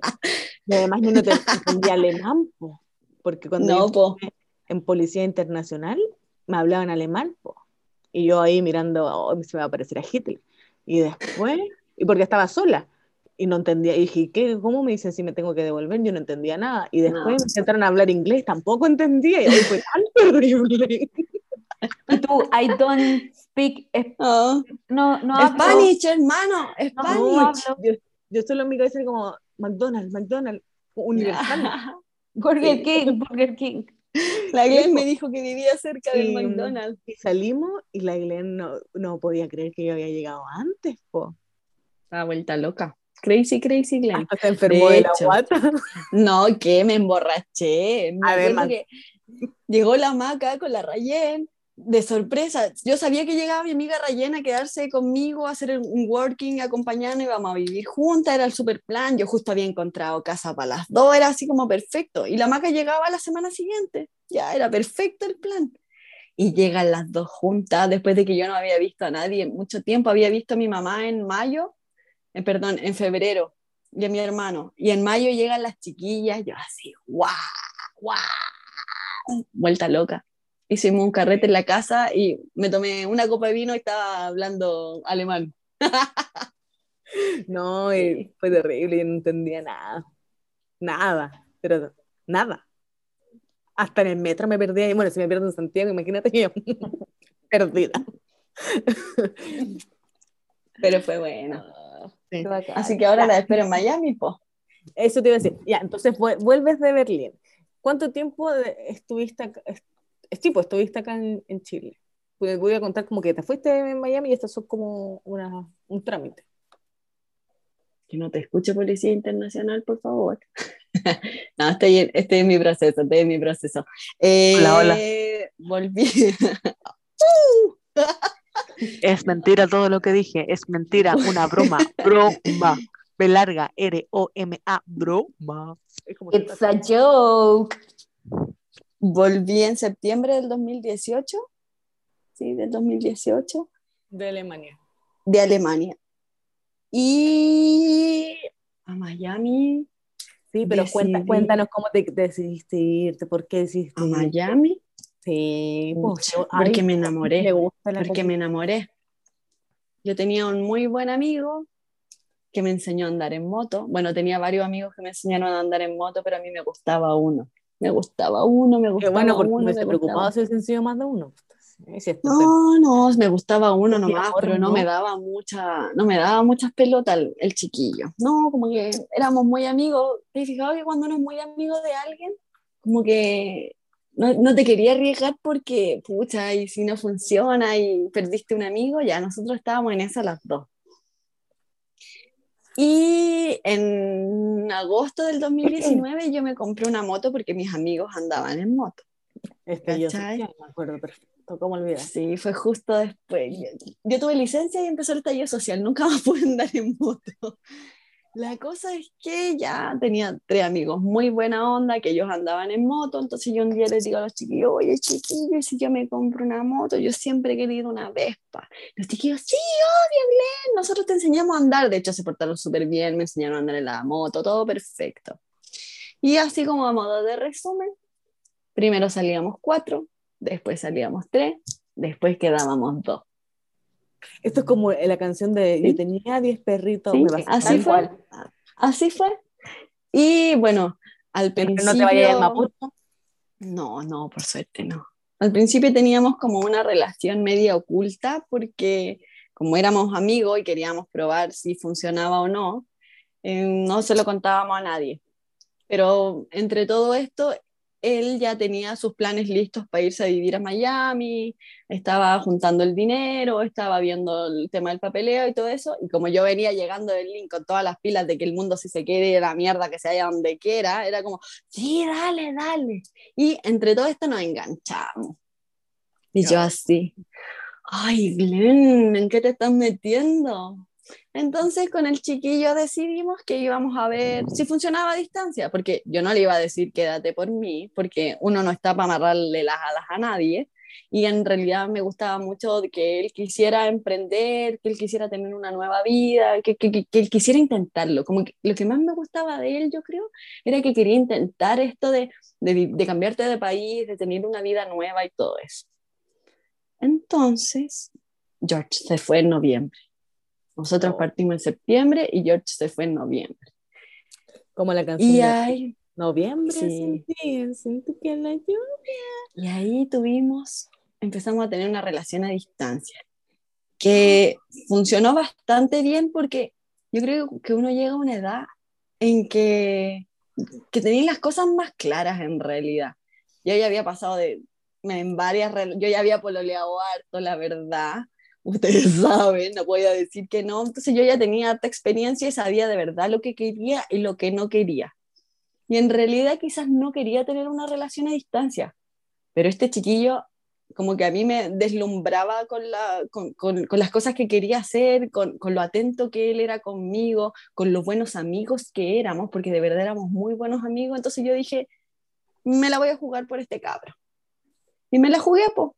[SPEAKER 2] y además yo no <laughs> entendía alemán, po, porque cuando
[SPEAKER 3] no, po.
[SPEAKER 2] en Policía Internacional me hablaban alemán, po, y yo ahí mirando, oh, se me va a aparecer a Hitler. Y después, y porque estaba sola, y no entendía, y dije, ¿qué, ¿cómo me dicen si me tengo que devolver? Yo no entendía nada. Y después no. me intentaron hablar inglés, tampoco entendía, y hoy fue tan <laughs> terrible.
[SPEAKER 1] Y tú, I don't speak
[SPEAKER 3] oh.
[SPEAKER 1] no, no
[SPEAKER 3] Spanish, hermano, Spanish.
[SPEAKER 2] No, yo, yo solo en mi cabeza como McDonald's, McDonald's, universal. <laughs>
[SPEAKER 1] Burger King, Burger King.
[SPEAKER 3] La Glenn me dijo que vivía cerca del McDonald's.
[SPEAKER 2] Y salimos y la Glenn no, no podía creer que yo había llegado antes, po.
[SPEAKER 3] Estaba vuelta loca. Crazy, crazy Glenn.
[SPEAKER 2] Hasta se enfermó de, de la guata. <laughs>
[SPEAKER 3] No, que me emborraché. Me
[SPEAKER 2] Además.
[SPEAKER 3] Que llegó la maca con la Rayen de sorpresa. Yo sabía que llegaba mi amiga Rayen a quedarse conmigo, a hacer un working, acompañando, íbamos a vivir juntas, era el super plan. Yo justo había encontrado casa para las dos, era así como perfecto. Y la maca llegaba la semana siguiente, ya era perfecto el plan. Y llegan las dos juntas, después de que yo no había visto a nadie en mucho tiempo, había visto a mi mamá en mayo, eh, perdón, en febrero, y a mi hermano. Y en mayo llegan las chiquillas, yo así, guau, guau, vuelta loca hicimos un carrete en la casa y me tomé una copa de vino y estaba hablando alemán. <laughs>
[SPEAKER 2] no, fue terrible, yo no entendía nada. Nada, pero nada. Hasta en el metro me perdía, y bueno, si me pierdo en Santiago, imagínate yo, <laughs> perdida. <laughs>
[SPEAKER 3] pero fue bueno. Sí. Así que ahora la espero en Miami, po.
[SPEAKER 2] Eso te iba a decir. Ya, entonces vuelves de Berlín. ¿Cuánto tiempo estuviste, sí, pues estuviste acá en, en Chile. Pues voy a contar como que te fuiste en Miami y esto es como una, un trámite.
[SPEAKER 3] Que no te escuche Policía Internacional, por favor. <laughs> no, estoy, estoy en mi proceso, estoy en mi proceso. Eh,
[SPEAKER 2] hola, hola.
[SPEAKER 3] Volví. <laughs>
[SPEAKER 2] es mentira todo lo que dije, es mentira, una broma, <laughs> broma. B larga, R-O-M-A, broma.
[SPEAKER 1] It's a joke.
[SPEAKER 3] Volví en septiembre del 2018, sí, del 2018.
[SPEAKER 2] De Alemania.
[SPEAKER 3] De Alemania. Y a Miami.
[SPEAKER 2] Sí, pero cuenta, cuéntanos cómo te decidiste irte, por qué decidiste
[SPEAKER 3] A
[SPEAKER 2] irte.
[SPEAKER 3] Miami.
[SPEAKER 2] Sí, pues,
[SPEAKER 3] Pucha,
[SPEAKER 2] ay,
[SPEAKER 3] porque me enamoré.
[SPEAKER 2] Me gusta la
[SPEAKER 3] porque me enamoré. Yo tenía un muy buen amigo que me enseñó a andar en moto. Bueno, tenía varios amigos que me enseñaron a andar en moto, pero a mí me gustaba uno. Me gustaba uno, me gustaba
[SPEAKER 2] bueno, porque
[SPEAKER 3] uno.
[SPEAKER 2] me
[SPEAKER 3] gustaba.
[SPEAKER 2] si hubiesen sido más de uno. Sí,
[SPEAKER 3] No, no, me gustaba uno nomás,
[SPEAKER 2] amor,
[SPEAKER 3] pero no,
[SPEAKER 2] no.
[SPEAKER 3] me daba mucha, no me daba muchas pelotas el, el chiquillo. No, como que éramos muy amigos. ¿Te fijado que cuando uno es muy amigo de alguien, como que no, no te quería arriesgar porque, pucha, y si no funciona y perdiste un amigo, ya nosotros estábamos en esa las dos. Y en agosto del <clears throat> 2019 yo me compré una moto porque mis amigos andaban en moto.
[SPEAKER 2] Este, yo me acuerdo perfecto, ¿cómo olvidar?
[SPEAKER 3] Sí, fue justo después. Yo, yo tuve licencia y empezó el taller social, nunca más <laughs> pude andar en moto. La cosa es que ya tenía tres amigos muy buena onda, que ellos andaban en moto, entonces yo un día les digo a los chiquillos, oye chiquillos, si yo me compro una moto, yo siempre he querido una Vespa. Los chiquillos, sí, obvio, Glenn, nosotros te enseñamos a andar, de hecho se portaron súper bien, me enseñaron a andar en la moto, todo perfecto. Y así como a modo de resumen, primero salíamos cuatro, después salíamos tres, después quedábamos dos.
[SPEAKER 2] Esto es como la canción de
[SPEAKER 3] Sí.
[SPEAKER 2] Yo tenía 10 perritos.
[SPEAKER 3] Sí,
[SPEAKER 2] me pasó
[SPEAKER 3] así fue. Así fue. Y bueno, al
[SPEAKER 2] Pero
[SPEAKER 3] principio...
[SPEAKER 2] no te vayas al Maputo.
[SPEAKER 3] No, no, por suerte no. Al principio teníamos como una relación media oculta porque como éramos amigos y queríamos probar si funcionaba o no, eh, no se lo contábamos a nadie. Pero entre todo esto, él ya tenía sus planes listos para irse a vivir a Miami, estaba juntando el dinero, estaba viendo el tema del papeleo y todo eso, y como yo venía llegando del link con todas las pilas de que el mundo si se quede la mierda que se haya donde quiera, era como, sí, dale, dale. Y entre todo esto nos enganchamos. Y yo así, ay, Glenn, ¿en qué te estás metiendo? Entonces con el chiquillo decidimos que íbamos a ver si funcionaba a distancia, porque yo no le iba a decir quédate por mí, porque uno no está para amarrarle las alas a nadie, y en realidad me gustaba mucho que él quisiera emprender, que él quisiera tener una nueva vida, que, que, que- que él quisiera intentarlo. Como que lo que más me gustaba de él, yo creo, era que quería intentar esto de, de, de cambiarte de país, de tener una vida nueva y todo eso. Entonces, George se fue en noviembre. Nosotros partimos en septiembre y George se fue en noviembre.
[SPEAKER 2] Como la canción
[SPEAKER 3] Y ahí,
[SPEAKER 2] Noviembre
[SPEAKER 3] Sí.
[SPEAKER 2] sin ti, siento que la lluvia.
[SPEAKER 3] y ahí tuvimos, empezamos a tener una relación a distancia, que funcionó bastante bien porque yo creo que uno llega a una edad en que, que tenéis las cosas más claras en realidad. Yo ya había pasado de, en varias, yo ya había pololeado harto, la verdad. Ustedes <laughs> saben, no voy a decir que no. Entonces yo ya tenía harta experiencia y sabía de verdad lo que quería y lo que no quería. Y en realidad quizás no quería tener una relación a distancia, pero este chiquillo como que a mí me deslumbraba con, la, con, con, las cosas que quería hacer, con, con, lo atento que él era conmigo, con los buenos amigos que éramos, porque de verdad éramos muy buenos amigos. Entonces yo dije, me la voy a jugar por este cabro. Y me la jugué, pues.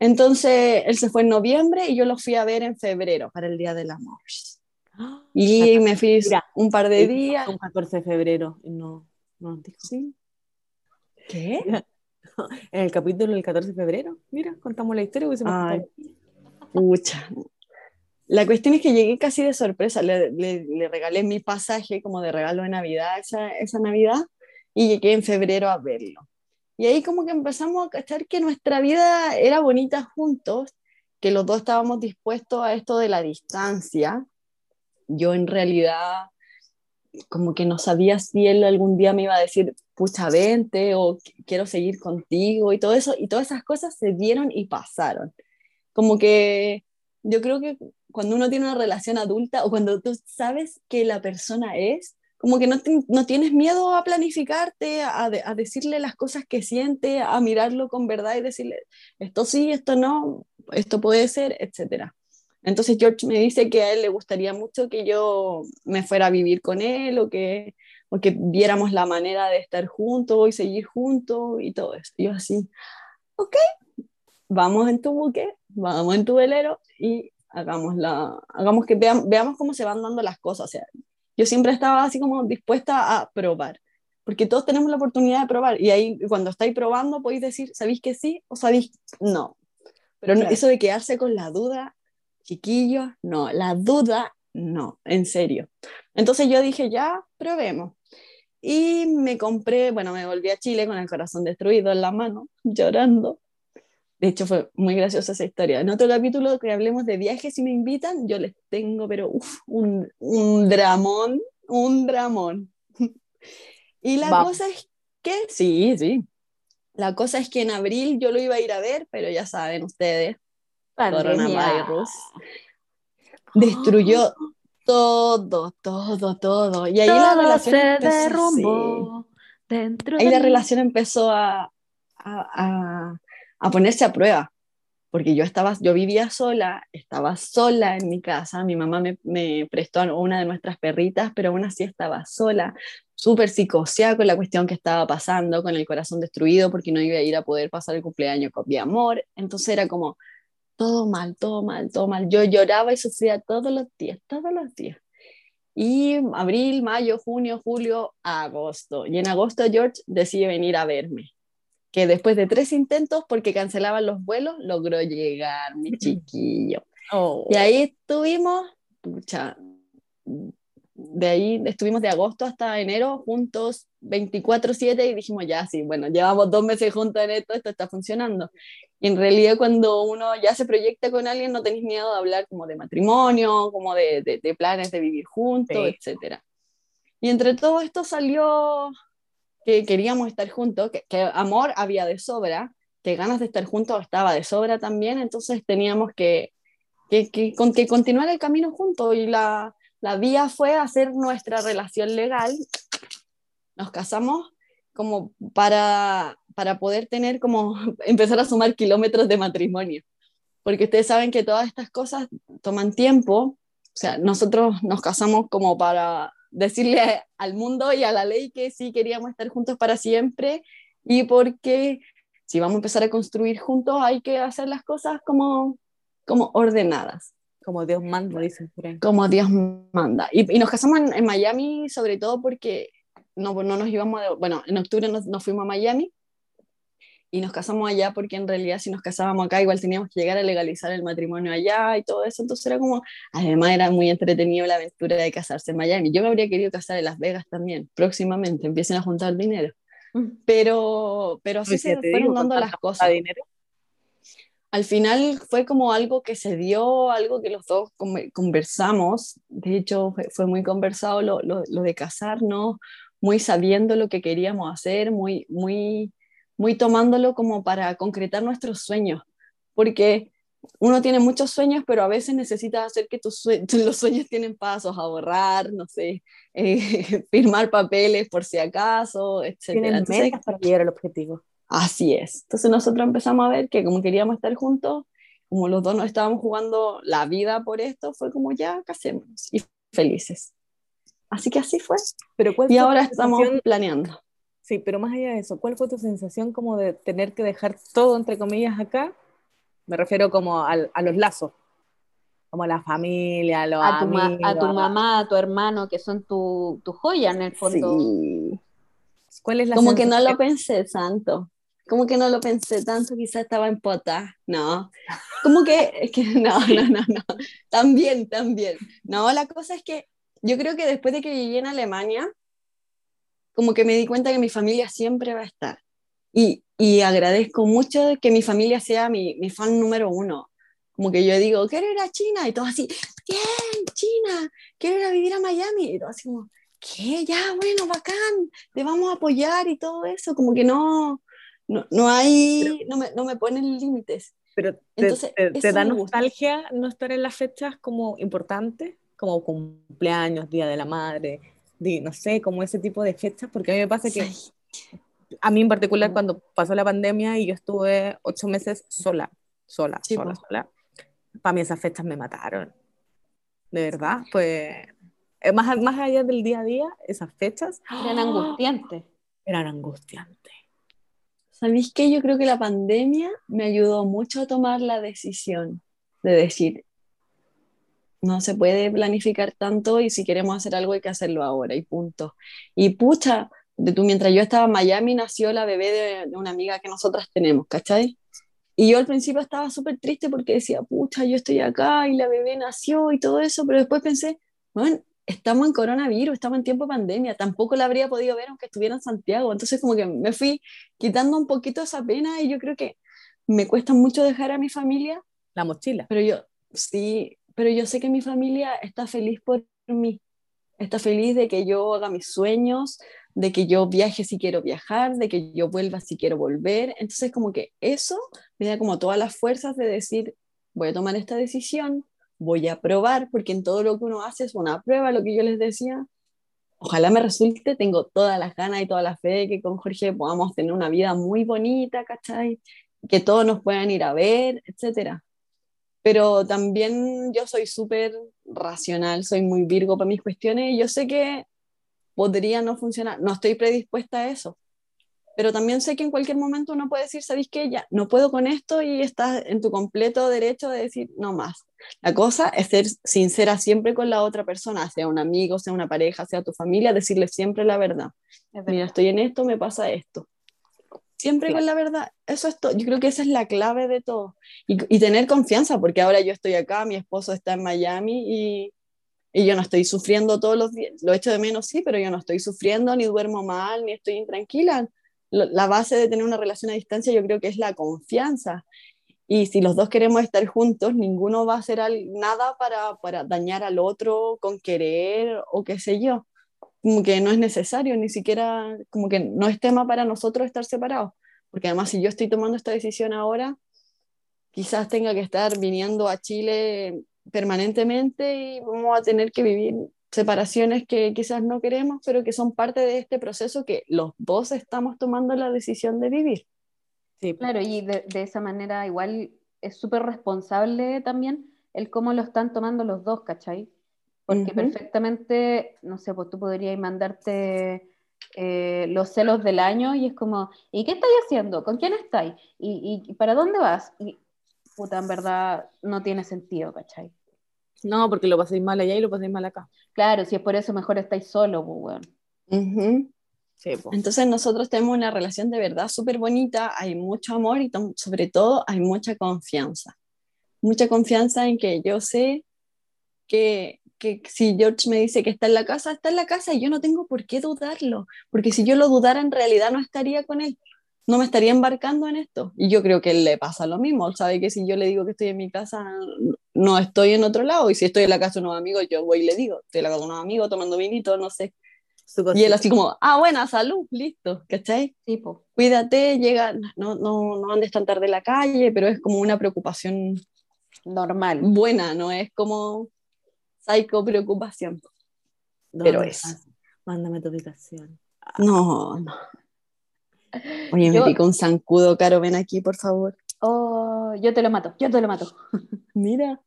[SPEAKER 3] Entonces él se fue en noviembre y yo lo fui a ver en febrero para el Día del Amor. <gasps> Y me fui un par de días.
[SPEAKER 2] Un 14 de febrero. No, no dijo.
[SPEAKER 3] Sí. ¿Qué? <laughs>
[SPEAKER 2] En el capítulo del 14 de febrero, mira, contamos la historia.
[SPEAKER 3] Ay. Pucha. La cuestión es que llegué casi de sorpresa. Le, le- le regalé mi pasaje como de regalo de Navidad esa, esa Navidad y llegué en febrero a verlo. Y ahí como que empezamos a cachar que nuestra vida era bonita juntos, que los dos estábamos dispuestos a esto de la distancia. Yo en realidad como que no sabía si él algún día me iba a decir, pucha, vente o "Qu- quiero seguir contigo y todo eso. Y todas esas cosas se dieron y pasaron. Como que yo creo que cuando uno tiene una relación adulta o cuando tú sabes que la persona es, como que no, no tienes miedo a planificarte, a, a decirle las cosas que siente, a mirarlo con verdad y decirle, esto sí, esto no, esto puede ser, etcétera. Entonces George me dice que a él le gustaría mucho que yo me fuera a vivir con él o que, o que viéramos la manera de estar juntos y seguir juntos y todo eso. Yo así, ok, vamos en tu buque, vamos en tu velero y hagamos, la, hagamos que veamos cómo se van dando las cosas. Yo siempre estaba así como dispuesta a probar, porque todos tenemos la oportunidad de probar y ahí cuando estáis probando podéis decir, ¿sabéis que sí o sabéis no? Pero eso de quedarse con la duda, chiquillos, no, la duda, no, en serio. Entonces yo dije, ya, probemos. Y me compré, bueno, me volví a Chile con el corazón destruido en la mano, <laughs> llorando. De hecho, fue muy graciosa esa historia. En otro capítulo que hablemos de viajes, si me invitan, yo les tengo, pero uf, un, un dramón, un dramón. <laughs> y la cosa es que, sí, sí. La cosa es que en abril yo lo iba a ir a ver, pero ya saben ustedes, coronavirus destruyó todo, todo, todo. Y ahí la relación se empezó, derrumbó dentro Ahí la relación empezó a, a, a, ponerse a prueba. Porque yo estaba, yo vivía sola, estaba sola en mi casa, mi mamá me, prestó a una de nuestras perritas, pero aún así estaba sola, súper psicoseada con la cuestión que estaba pasando, con el corazón destruido porque no iba a ir a poder pasar el cumpleaños con mi amor. Entonces era como, todo mal, todo mal, todo mal. Yo lloraba y sufría todos los días, todos los días. Y abril, mayo, junio, julio, agosto. Y en agosto George decide venir a verme. Que después de tres intentos, porque cancelaban los vuelos, logró llegar, mi chiquillo. Oh. Y ahí estuvimos, pucha, de ahí estuvimos de agosto hasta enero juntos 24/7 y dijimos, ya, sí, bueno, llevamos dos meses juntos en esto, esto está funcionando. Y en realidad cuando uno ya se proyecta con alguien no tenéis miedo de hablar como de matrimonio, como de, de, planes de vivir juntos, etc. etcétera. Y entre todo esto salió que queríamos estar juntos, que, que amor había de sobra, que ganas de estar juntos estaba de sobra también, entonces teníamos que, que, que, que continuar el camino juntos y la la vía fue hacer nuestra relación legal. Nos casamos como para, para poder tener como <laughs> empezar a sumar kilómetros de matrimonio. Porque ustedes saben que todas estas cosas toman tiempo. O sea, nosotros nos casamos como para decirle al mundo y a la ley que sí queríamos estar juntos para siempre y porque si vamos a empezar a construir juntos hay que hacer las cosas como, como ordenadas.
[SPEAKER 2] Como Dios manda, dicen
[SPEAKER 3] Como Dios manda. Y, y nos casamos en, Miami sobre todo porque no, no nos íbamos, bueno, en octubre nos, nos, fuimos a Miami y nos casamos allá porque en realidad si nos casábamos acá igual teníamos que llegar a legalizar el matrimonio allá y todo eso, entonces era como, además era muy entretenido la aventura de casarse en Miami. Yo me habría querido casar en Las Vegas también, próximamente, empiecen a juntar dinero. Mm. Pero, pero así se fueron dando las cosas. Dinero? al final fue como algo que se dio, algo que los dos conversamos, de hecho fue, muy conversado lo, lo, de casarnos, muy sabiendo lo que queríamos hacer, muy, muy, muy tomándolo como para concretar nuestros sueños, porque uno tiene muchos sueños, pero a veces necesitas hacer que tus <laughs> los sueños tienen pasos, ahorrar, no sé, eh, <laughs> firmar papeles por si acaso, etc.
[SPEAKER 2] Tienen metas para llegar al objetivo.
[SPEAKER 3] Así es. Entonces nosotros empezamos a ver que como queríamos estar juntos, como los dos nos estábamos jugando la vida por esto, fue como ya casémonos y felices. Así que así fue. Pero y ahora estamos planeando.
[SPEAKER 2] Sí, pero más allá de eso, ¿cuál fue tu sensación como de tener que dejar todo, entre comillas, acá? Me refiero como a los lazos, como la familia, los
[SPEAKER 1] a tu
[SPEAKER 2] amigos.
[SPEAKER 1] a tu mamá, a tu hermano, que son tu, tu joya en el fondo. Sí.
[SPEAKER 3] ¿Cuál es la Como que no lo pensé tanto como que no lo pensé tanto, quizás estaba en pota, no, como que, es que no, no, no, no, también, también, no, la cosa es que yo creo que después de que llegué en Alemania, como que me di cuenta que mi familia siempre va a estar, y, y agradezco mucho que mi familia sea mi, mi fan número uno, como que yo digo, quiero ir a China, y todo así, bien, China, quiero ir a vivir a Miami, y todo así como, ¿qué? Ya, bueno, bacán, te vamos a apoyar y todo eso, como que no, no, no hay, no, me, no me ponen límites.
[SPEAKER 2] Pero te, Entonces, te, da nostalgia no estar en las fechas como importantes, como cumpleaños, Día de la Madre, no sé, como ese tipo de fechas, porque a mí me pasa que, a mí en particular, cuando pasó la pandemia y yo estuve ocho meses sola, sola, sola, sola, para mí esas fechas me mataron. De verdad, pues, más, más allá del día a día, esas fechas
[SPEAKER 1] eran angustiantes.
[SPEAKER 2] Eran angustiantes.
[SPEAKER 3] ¿Sabéis qué? Yo creo que la pandemia me ayudó mucho a tomar la decisión de decir, no se puede planificar tanto y si queremos hacer algo hay que hacerlo ahora y punto. Y pucha, de tú, mientras yo estaba en Miami nació la bebé de, de una amiga que nosotras tenemos, ¿cachai? Y yo al principio estaba súper triste porque decía, pucha, yo estoy acá y la bebé nació y todo eso, pero después pensé, bueno, estamos en coronavirus, estamos en tiempo de pandemia, tampoco la habría podido ver aunque estuviera en Santiago. Entonces como que me fui quitando un poquito esa pena y yo creo que me cuesta mucho dejar a mi familia.
[SPEAKER 2] La mochila.
[SPEAKER 3] Pero yo, sí, pero yo sé que mi familia está feliz por mí, está feliz de que yo haga mis sueños, de que yo viaje si quiero viajar, de que yo vuelva si quiero volver. Entonces como que eso me da como todas las fuerzas de decir, voy a tomar esta decisión, voy a probar, porque en todo lo que uno hace es una prueba, lo que yo les decía. Ojalá me resulte, tengo todas las ganas y toda la fe de que con Jorge podamos tener una vida muy bonita, ¿cachai? Que todos nos puedan ir a ver, etcétera pero también yo soy súper racional, soy muy virgo para mis cuestiones y yo sé que podría no funcionar, no estoy predispuesta a eso, pero también sé que en cualquier momento uno puede decir, ¿sabéis qué? Ya, no puedo con esto y estás en tu completo derecho de decir, no más. La cosa es ser sincera siempre con la otra persona, sea un amigo, sea una pareja, sea tu familia, decirle siempre la verdad. Mira, estoy en esto, me pasa esto. Siempre con la verdad, eso es todo. Yo creo que esa es la clave de todo. Y, y, tener confianza, porque ahora yo estoy acá, mi esposo está en Miami y, y, yo no estoy sufriendo todos los días. Lo echo de menos, sí, pero yo no estoy sufriendo, ni duermo mal, ni estoy intranquila. La base de tener una relación a distancia yo creo que es la confianza. Y si los dos queremos estar juntos, ninguno va a hacer nada para, para dañar al otro con querer o qué sé yo como que no es necesario, ni siquiera, como que no es tema para nosotros estar separados, porque además si yo estoy tomando esta decisión ahora, quizás tenga que estar viniendo a Chile permanentemente y vamos a tener que vivir separaciones que quizás no queremos, pero que son parte de este proceso que los dos estamos tomando la decisión de vivir.
[SPEAKER 1] Sí, claro, y de, de esa manera igual es súper responsable también el cómo lo están tomando los dos, ¿cachai? Porque perfectamente, no sé, pues tú podrías mandarte eh, los celos del año y es como, ¿y qué estáis haciendo? ¿Con quién estáis? ¿Y, y para dónde vas? Y puta, en verdad no tiene sentido, ¿cachai?
[SPEAKER 2] No, porque lo paséis mal allá y lo paséis mal acá.
[SPEAKER 1] Claro, si es por eso mejor estáis solo, pues
[SPEAKER 3] bueno. sí, pues. Entonces nosotros tenemos una relación de verdad súper bonita, hay mucho amor y sobre todo hay mucha confianza. Mucha confianza en que yo sé que que si George me dice que está en la casa, está en la casa y yo no tengo por qué dudarlo, porque si yo lo dudara en realidad no estaría con él, no me estaría embarcando en esto. Y yo creo que él le pasa lo mismo, él sabe que si yo le digo que estoy en mi casa, no estoy en otro lado, y si estoy en la casa de unos amigos, yo voy y le digo, estoy en la casa de unos amigos tomando vinito, no sé. Y él así como, ah, buena, salud, listo, ¿cachai?
[SPEAKER 1] Tipo.
[SPEAKER 3] Cuídate, llega, no, no, no andes tan tarde en la calle, pero es como una preocupación
[SPEAKER 1] normal.
[SPEAKER 3] Buena, no es como psycho preocupación. Pero es.
[SPEAKER 2] Mándame tu ubicación.
[SPEAKER 3] No, no. Oye, me pico un zancudo, Caro, ven aquí, por favor.
[SPEAKER 1] Oh, yo te lo mato, yo te lo mato. <laughs>
[SPEAKER 3] Mira.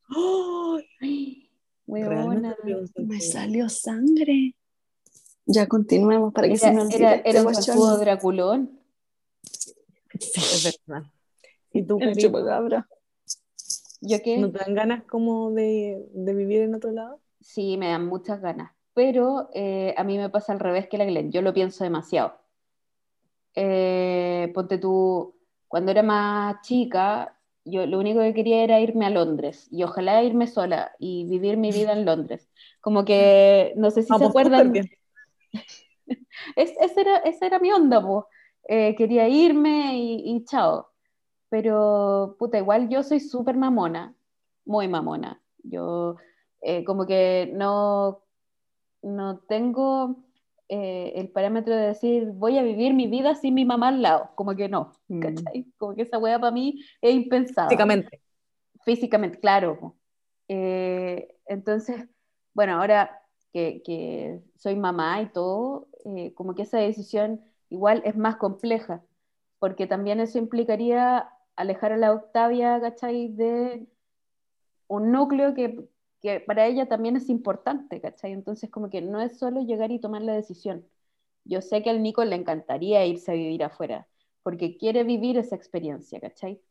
[SPEAKER 1] Muy buena.
[SPEAKER 3] Me salió sangre. Ya continuemos para que
[SPEAKER 1] era, se me olvide. Era, este era un zancudo draculón.
[SPEAKER 2] Sí. Es verdad. ¿Y tú,
[SPEAKER 3] El chupacabra.
[SPEAKER 1] ¿Yo qué?
[SPEAKER 2] ¿No te dan ganas como de, de, vivir en otro lado?
[SPEAKER 1] Sí, me dan muchas ganas, pero eh, a mí me pasa al revés que la Glenn, yo lo pienso demasiado. Eh, ponte tú, cuando era más chica, yo lo único que quería era irme a Londres y ojalá irme sola y vivir mi vida en Londres. Como que, no sé si se acuerdan. <laughs> es, esa, era, esa era mi onda, pues. quería irme y, y chao pero puta, igual yo soy súper mamona, muy mamona. Yo eh, como que no, no tengo eh, el parámetro de decir voy a vivir mi vida sin mi mamá al lado, como que no, mm. ¿cachai? Como que esa wea para mí es impensada.
[SPEAKER 2] Físicamente.
[SPEAKER 1] Físicamente, claro. Eh, entonces, bueno, ahora que, que, soy mamá y todo, como que esa decisión igual es más compleja, porque también eso implicaría alejar a la Octavia, ¿cachai? De un núcleo que, que, para ella también es importante, ¿cachai? Entonces como que no es solo llegar y tomar la decisión. Yo sé que al Nico le encantaría irse a vivir afuera, porque quiere vivir esa experiencia, ¿cachai?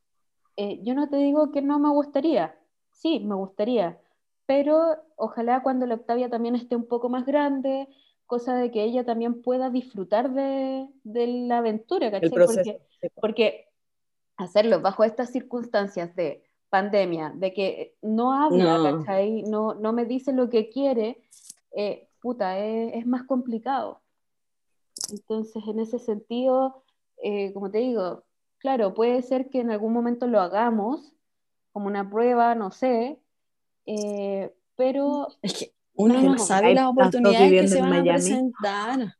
[SPEAKER 1] Eh, yo no te digo que no me gustaría, sí, me gustaría, pero ojalá cuando la Octavia también esté un poco más grande, cosa de que ella también pueda disfrutar de, de la aventura, ¿cachai? Porque, porque hacerlo bajo estas circunstancias de pandemia, de que no habla, no. ¿cachai? No, no me dice lo que quiere, eh, puta, es, es, más complicado. Entonces, en ese sentido, eh, como te digo, claro, puede ser que en algún momento lo hagamos, como una prueba, no sé, eh, pero...
[SPEAKER 3] Es que uno no, sabe las oportunidades que se van a presentar.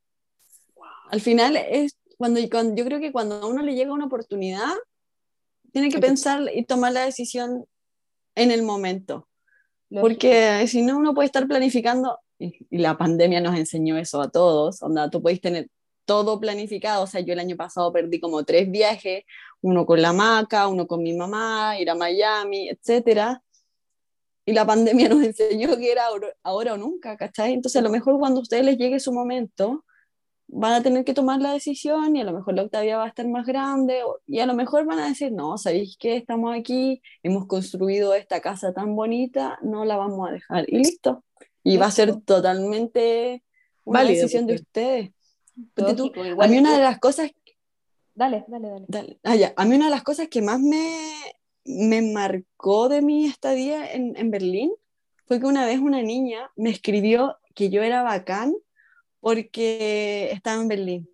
[SPEAKER 3] Al final, es cuando, cuando, yo creo que cuando a uno le llega una oportunidad, tiene que pensar y tomar la decisión en el momento. Porque si no, uno puede estar planificando, y, la pandemia nos enseñó eso a todos, onda, tú puedes tener todo planificado, o sea, yo el año pasado perdí como tres viajes, uno con la maca, uno con mi mamá, ir a Miami, etcétera, y la pandemia nos <laughs> enseñó que era ahora o nunca, ¿cachai? Entonces a lo mejor cuando a ustedes les llegue su momento, van a tener que tomar la decisión y a lo mejor la Octavia va a estar más grande y a lo mejor van a decir, no, ¿sabéis qué? Estamos aquí, hemos construido esta casa tan bonita, no la vamos a dejar y listo. Y va a ser totalmente una decisión de ustedes. Tú, a mí una de las cosas...
[SPEAKER 1] Dale, dale, dale.
[SPEAKER 3] dale. Ah, ya. A mí una de las cosas que más me, me marcó de mi estadía en, en Berlín fue que una vez una niña me escribió que yo era bacán porque estaba en Berlín.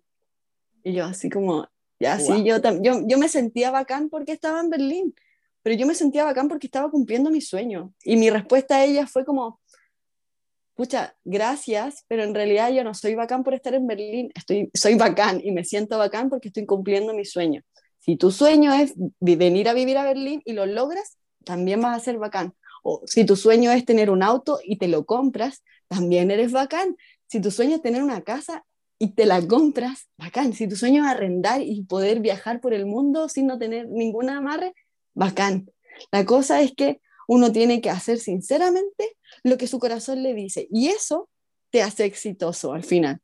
[SPEAKER 3] Y yo así como, ya sí, yo, yo, yo me sentía bacán porque estaba en Berlín, pero yo me sentía bacán porque estaba cumpliendo mi sueño. Y mi respuesta a ella fue como, pucha, gracias, pero en realidad yo no soy bacán por estar en Berlín, estoy, soy bacán y me siento bacán porque estoy cumpliendo mi sueño. Si tu sueño es venir a vivir a Berlín y lo logras, también vas a ser bacán. O si tu sueño es tener un auto y te lo compras, también eres bacán. Si tu sueño es tener una casa y te la compras, bacán. Si tu sueño es arrendar y poder viajar por el mundo sin no tener ninguna amarre, bacán. La cosa es que uno tiene que hacer sinceramente lo que su corazón le dice y eso te hace exitoso al final.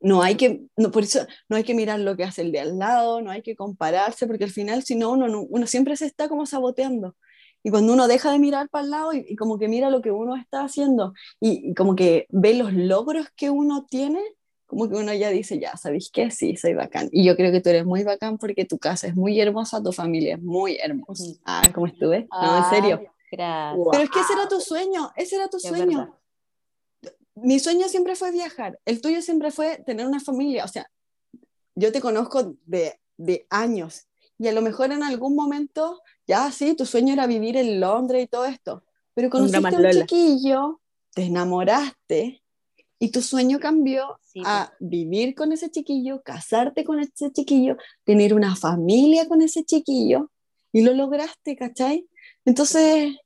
[SPEAKER 3] No hay que, por eso no hay que mirar lo que hace el de al lado, no hay que compararse, porque al final si no, uno siempre se está como saboteando. Y cuando uno deja de mirar para el lado y, como que mira lo que uno está haciendo y, como que ve los logros que uno tiene, como que uno ya dice, ya, ¿sabéis qué? Sí, soy bacán. Y yo creo que tú eres muy bacán porque tu casa es muy hermosa, tu familia es muy hermosa. Ah, ¿cómo estuve? no, en serio.
[SPEAKER 1] Gracias.
[SPEAKER 3] Pero es que ese era tu sueño, ese era tu sueño. Mi sueño siempre fue viajar, el tuyo siempre fue tener una familia. O sea, yo te conozco de, de años y a lo mejor en algún momento ya sí, tu sueño era vivir en Londres y todo esto, pero conociste a un chiquillo, te enamoraste y tu sueño cambió a vivir con ese chiquillo, casarte con ese chiquillo, tener una familia con ese chiquillo y lo lograste, ¿cachai? Entonces,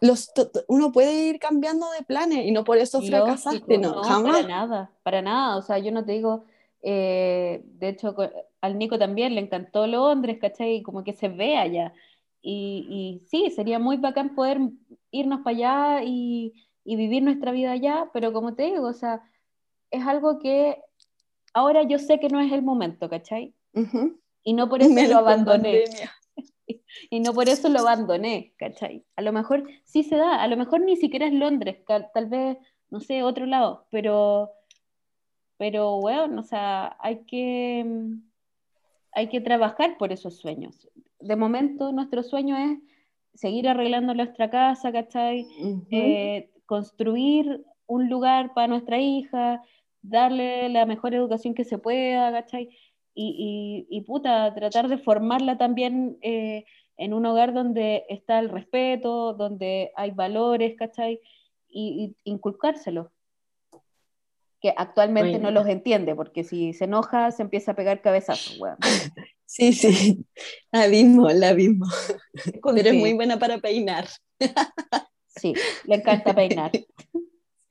[SPEAKER 3] los, uno puede ir cambiando de planes y no por eso fracasaste, no, no, jamás.
[SPEAKER 1] Para nada, para nada, o sea, yo no te digo, eh, de hecho, al Nico también le encantó Londres, ¿cachai? Y como que se ve allá. Y, y sí, sería muy bacán poder irnos para allá y, y, vivir nuestra vida allá, pero como te digo, o sea, es algo que ahora yo sé que no es el momento, ¿cachai? Y no por <laughs> eso lo abandoné. <laughs> y no por eso lo abandoné, ¿cachai? A lo mejor sí se da, a lo mejor ni siquiera es Londres, tal vez, no sé, otro lado, pero, pero bueno, o sea, hay que hay que trabajar por esos sueños. De momento, nuestro sueño es seguir arreglando nuestra casa, ¿cachai? Eh, construir un lugar para nuestra hija, darle la mejor educación que se pueda, ¿cachai? Y, y, puta, tratar de formarla también eh, en un hogar donde está el respeto, donde hay valores, ¿cachai? Y, y inculcárselo que actualmente no los entiende, porque si se enoja se empieza a pegar cabezazos, <laughs>
[SPEAKER 3] Sí, sí, la mismo, la <laughs> mismo. Pero es muy buena para peinar.
[SPEAKER 1] Sí, le encanta peinar. <laughs>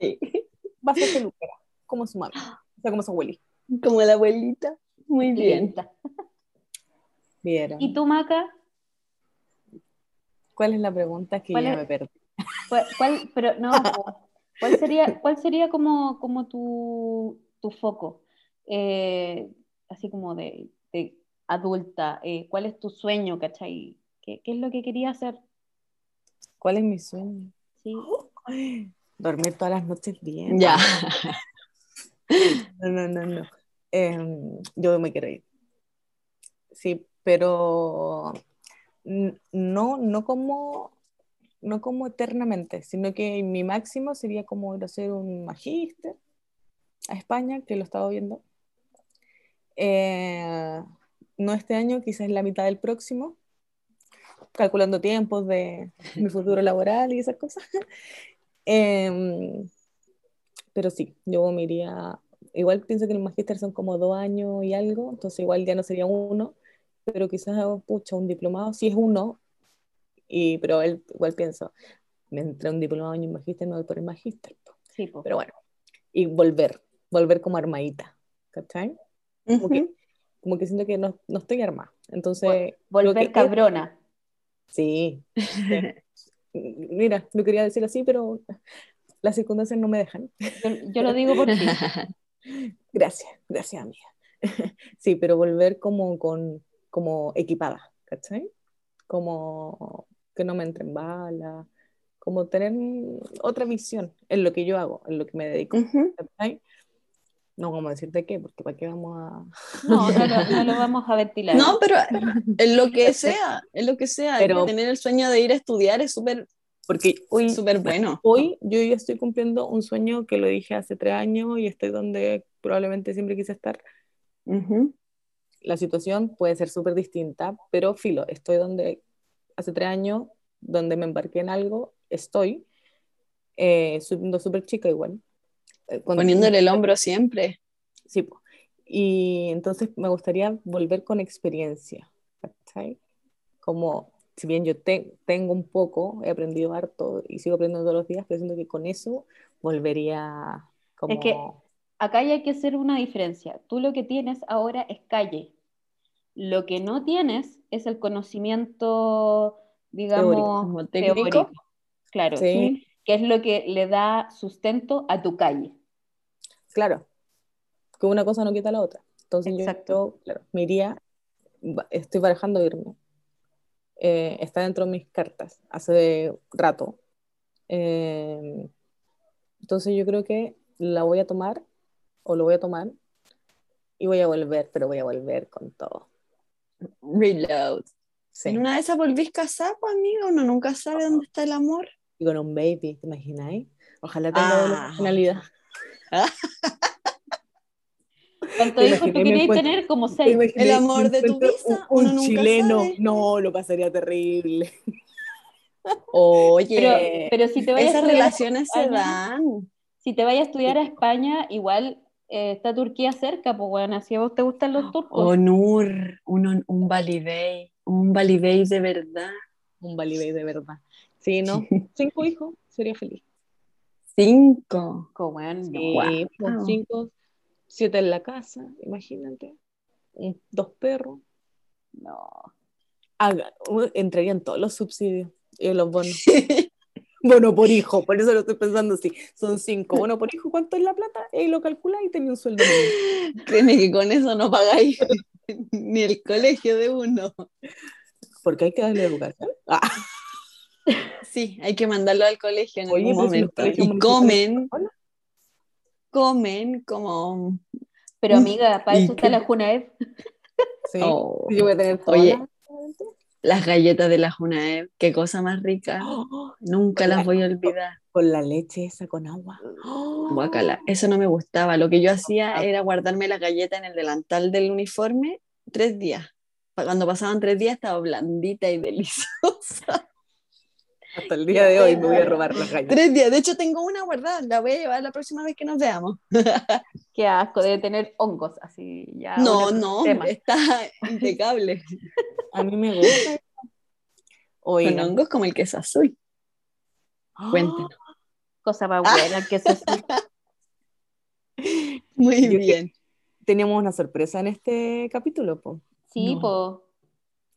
[SPEAKER 2] Sí. Va a ser peluquera, como su mamá, o sea, como su abuelita.
[SPEAKER 3] Como la abuelita, muy bien.
[SPEAKER 2] bien.
[SPEAKER 1] ¿Y tú, Maca?
[SPEAKER 2] ¿Cuál es la pregunta que ya me perdí?
[SPEAKER 1] ¿Cuál, pero no, ¿Cuál sería, cuál sería como, como tu, tu foco? Eh, así como de, de adulta, eh, ¿cuál es tu sueño, cachai? ¿Qué, ¿Qué, es lo que quería hacer?
[SPEAKER 2] ¿Cuál es mi sueño?
[SPEAKER 1] Sí. <gasps>
[SPEAKER 2] Dormir todas las noches bien.
[SPEAKER 3] Ya. <laughs>
[SPEAKER 2] No, no, no, no. Em, yo me quiero ir. Sí, pero no, no como, no como eternamente, sino que mi máximo sería como ir a hacer un magíster a España, que lo estaba viendo. Eh, no este año, quizás la mitad del próximo, calculando tiempos de mi <laughs> futuro laboral y esas cosas. <laughs> Em, pero sí, yo me iría, igual pienso que el magíster son como dos años y algo, entonces igual ya no sería uno, pero quizás, pucha, un diplomado, sí es uno, y, pero él, igual pienso, entre un diplomado y un magíster me voy por el magíster.
[SPEAKER 1] Sí, po.
[SPEAKER 2] pero bueno, y volver, volver como armadita, ¿cachai? Como que, como que siento que no, no estoy armada, entonces... creo
[SPEAKER 1] Volver
[SPEAKER 2] que-
[SPEAKER 1] cabrona.
[SPEAKER 2] Sí, sí. <laughs> Mira, lo quería decir así, pero las circunstancias no me dejan.
[SPEAKER 1] Yo, yo lo digo por ti. <laughs>
[SPEAKER 2] Gracias, gracias, amiga. <laughs> Sí, pero volver como con, como equipada, ¿cachai? Como que no me entren balas, como tener otra visión en lo que yo hago, en lo que me dedico,
[SPEAKER 3] Ujú.
[SPEAKER 2] ¿cachai? No vamos a decirte qué, porque para qué vamos a...
[SPEAKER 1] No, no lo, <laughs> no lo vamos a ventilar.
[SPEAKER 3] No, pero <laughs> en lo que sea, en lo que sea,
[SPEAKER 2] Pero-
[SPEAKER 3] tener el sueño de ir a estudiar es súper
[SPEAKER 2] Porque hoy,
[SPEAKER 3] súper bueno.
[SPEAKER 2] hoy yo ya estoy cumpliendo un sueño que lo dije hace tres años y estoy donde probablemente siempre quise estar.
[SPEAKER 3] Ujú.
[SPEAKER 2] La situación puede ser súper distinta, pero filo, estoy donde hace tres años, donde me embarqué en algo, estoy, eh, siendo súper chica igual. Eh, cuando-
[SPEAKER 3] Poniéndole el hombro siempre.
[SPEAKER 2] Sí, po. y entonces me gustaría volver con experiencia, ¿cachai? Como, si bien yo te- tengo un poco, he aprendido harto y sigo aprendiendo todos los días, pero siento que con eso volvería como...
[SPEAKER 1] Es que- Acá hay que hacer una diferencia. Tú lo que tienes ahora es calle. Lo que no tienes es el conocimiento, digamos, teórico. Claro,
[SPEAKER 2] Sí.
[SPEAKER 1] que es lo que le da sustento a tu calle.
[SPEAKER 2] Claro, que una cosa no quita la otra. Entonces
[SPEAKER 1] Exacto.
[SPEAKER 2] yo, claro, me iría, estoy barajando irme. Eh, está dentro de mis cartas hace rato. Eh, entonces yo creo que la voy a tomar o lo voy a tomar y voy a volver, pero voy a volver con todo.
[SPEAKER 3] Reload.
[SPEAKER 2] Sí.
[SPEAKER 3] En una de esas volvís casada, pues, amiga, uno nunca sabe dónde está el amor.
[SPEAKER 2] Y con un baby, ¿te imagináis? Ojalá tenga
[SPEAKER 3] Ah.
[SPEAKER 2] doble nacionalidad. <laughs>
[SPEAKER 1] ¿Cuántos hijos tú querías tener? Como
[SPEAKER 2] ¿Te
[SPEAKER 1] seis.
[SPEAKER 3] El amor de tu vida,
[SPEAKER 2] Un, un chileno.
[SPEAKER 3] sabe.
[SPEAKER 2] No, lo pasaría terrible. <laughs>
[SPEAKER 3] Oye,
[SPEAKER 1] Pero, pero si te vayas a
[SPEAKER 3] esas
[SPEAKER 1] estudiar a
[SPEAKER 3] relaciones se dan.
[SPEAKER 1] Si te vayas a estudiar a España, igual eh, está Turquía cerca, pues bueno, así a vos te gustan los turcos.
[SPEAKER 3] Honor, un, un Balibey, un Balibey de verdad.
[SPEAKER 2] Un Balibey de verdad. Sí, ¿no? <laughs> Cinco hijos, sería feliz.
[SPEAKER 3] Cinco.
[SPEAKER 1] Como, bueno, no.
[SPEAKER 2] Sí, pues, cinco, siete en la casa, imagínate. Dos perros.
[SPEAKER 1] No.
[SPEAKER 2] Haga- u- entrarían todos los subsidios y los bonos. <laughs> Bono por hijo, por eso lo estoy pensando así. Son cinco. Bono por hijo, ¿cuánto es la plata? Y lo calcula y tenía un sueldo.
[SPEAKER 3] Créeme que con eso no pagáis <laughs> ni el colegio de uno.
[SPEAKER 2] Porque hay que darle educación. Ah,
[SPEAKER 3] Sí, hay que mandarlo al colegio en
[SPEAKER 2] Oye,
[SPEAKER 3] algún
[SPEAKER 2] los
[SPEAKER 3] momento. Y comen, comen como...
[SPEAKER 1] Pero amiga, para
[SPEAKER 3] ¿y
[SPEAKER 1] eso está la Junaed.
[SPEAKER 2] Sí.
[SPEAKER 3] Oh.
[SPEAKER 2] Yo voy a tener todas
[SPEAKER 3] Oye.
[SPEAKER 2] Las
[SPEAKER 3] galletas de la Junaed. Qué cosa más rica.
[SPEAKER 2] Oh,
[SPEAKER 3] Nunca las voy a olvidar.
[SPEAKER 2] con la leche esa con agua. Oh.
[SPEAKER 3] Guácala, eso no me gustaba. Lo que yo hacía era guardarme la galleta en el delantal del uniforme tres días. Cuando pasaban tres días estaba blandita y <laughs> deliciosa.
[SPEAKER 2] Hasta el día de hoy me voy a robar las galletas.
[SPEAKER 3] tres días. De hecho, tengo una guardada. La voy a llevar la próxima vez que nos veamos. <laughs>
[SPEAKER 1] Qué asco, debe tener hongos, así ya.
[SPEAKER 3] no, no,
[SPEAKER 1] tema.
[SPEAKER 3] está <laughs> impecable.
[SPEAKER 2] A mí me gusta.
[SPEAKER 3] Con hongos como el queso azul. Cuéntenos. <gasps>
[SPEAKER 1] Cosa más buena que eso. sí.
[SPEAKER 3] Muy
[SPEAKER 2] Yo
[SPEAKER 3] bien.
[SPEAKER 2] Tenemos una sorpresa en este capítulo, po.
[SPEAKER 1] Sí,
[SPEAKER 3] No.
[SPEAKER 1] po.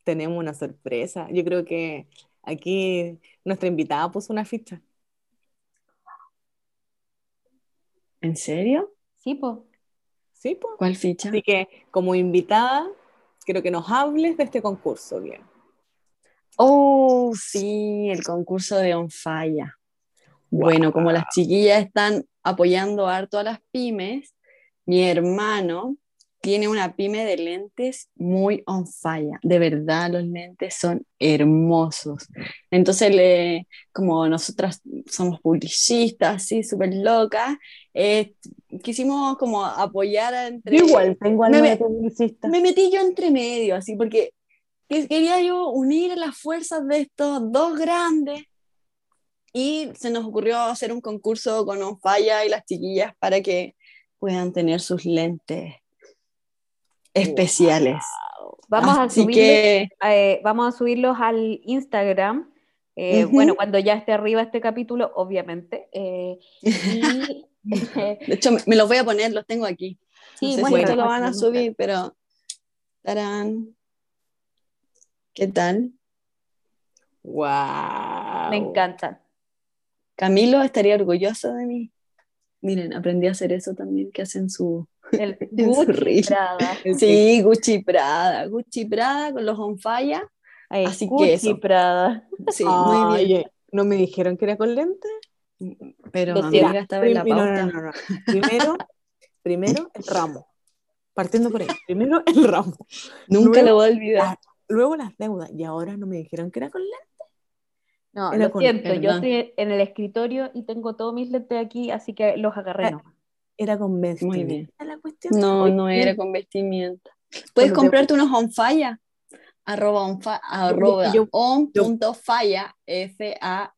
[SPEAKER 2] Tenemos una sorpresa. Yo creo que aquí nuestra invitada puso una ficha.
[SPEAKER 3] ¿En serio?
[SPEAKER 1] Sí, po.
[SPEAKER 2] ¿Sí, po?
[SPEAKER 3] ¿Cuál ficha?
[SPEAKER 2] Así que como invitada, quiero que nos hables de este concurso, bien.
[SPEAKER 3] Oh, sí, el concurso de On Falla. Bueno, como las chiquillas están apoyando harto a las pymes, mi hermano tiene una pyme de lentes muy on fire. De verdad, los lentes son hermosos. Entonces, le, como nosotras somos publicistas, así, súper locas, eh, quisimos como apoyar a entre...
[SPEAKER 2] Yo igual tengo algo
[SPEAKER 3] Me-
[SPEAKER 2] de publicista.
[SPEAKER 3] Me metí yo entre medio, así, porque que- quería yo unir las fuerzas de estos dos grandes y se nos ocurrió hacer un concurso con Onfalla y las chiquillas para que puedan tener sus lentes especiales.
[SPEAKER 1] Vamos a
[SPEAKER 3] Así
[SPEAKER 1] subirle-
[SPEAKER 3] que
[SPEAKER 1] eh, vamos a subirlos al Instagram. eh. Bueno, cuando ya esté arriba este capítulo, obviamente. eh, y, <laughs>
[SPEAKER 3] De <laughs> hecho, me, los voy a poner, los tengo aquí.
[SPEAKER 1] Sí,
[SPEAKER 3] no sé si
[SPEAKER 1] muéstralo,
[SPEAKER 3] esto lo van a subir, pero. ¡Tarán! ¿Qué tal?
[SPEAKER 2] Wow.
[SPEAKER 1] me encantan.
[SPEAKER 3] Camilo estaría orgulloso de mí. Miren, aprendí a hacer eso también, que hacen su.
[SPEAKER 1] El <laughs> Gucci. Prada. <laughs>
[SPEAKER 3] Sí, Gucci Prada. Gucci Prada con los on fire.
[SPEAKER 1] Ay,
[SPEAKER 3] Así que
[SPEAKER 1] Gucci
[SPEAKER 3] eso.
[SPEAKER 1] Prada.
[SPEAKER 3] Sí, muy bien.
[SPEAKER 2] Oye, ¿no me dijeron que era con lentes?
[SPEAKER 3] Pero
[SPEAKER 1] Lo
[SPEAKER 3] amiga, estaba en la
[SPEAKER 2] no,
[SPEAKER 3] pauta.
[SPEAKER 2] no, no, no. Primero, primero el ramo. Partiendo por ahí. Primero el ramo.
[SPEAKER 3] Nunca
[SPEAKER 2] Luego,
[SPEAKER 3] lo voy a olvidar.
[SPEAKER 2] la- Luego las deudas. Y ahora no me dijeron que era con lentes.
[SPEAKER 1] No,
[SPEAKER 2] Era
[SPEAKER 1] lo
[SPEAKER 2] con-
[SPEAKER 1] siento, yo estoy en el escritorio y tengo todos mis lentes aquí, así que los agarré
[SPEAKER 2] Eh,
[SPEAKER 1] nomás.
[SPEAKER 2] Era con vestimenta
[SPEAKER 3] bien.
[SPEAKER 2] la cuestión.
[SPEAKER 3] No,
[SPEAKER 2] Oye,
[SPEAKER 3] no era con vestimenta. Puedes
[SPEAKER 2] Cuando te-
[SPEAKER 3] comprarte unos on. Arroba on, fa- arroba
[SPEAKER 2] yo-
[SPEAKER 3] on punto falla, F-A-I-A.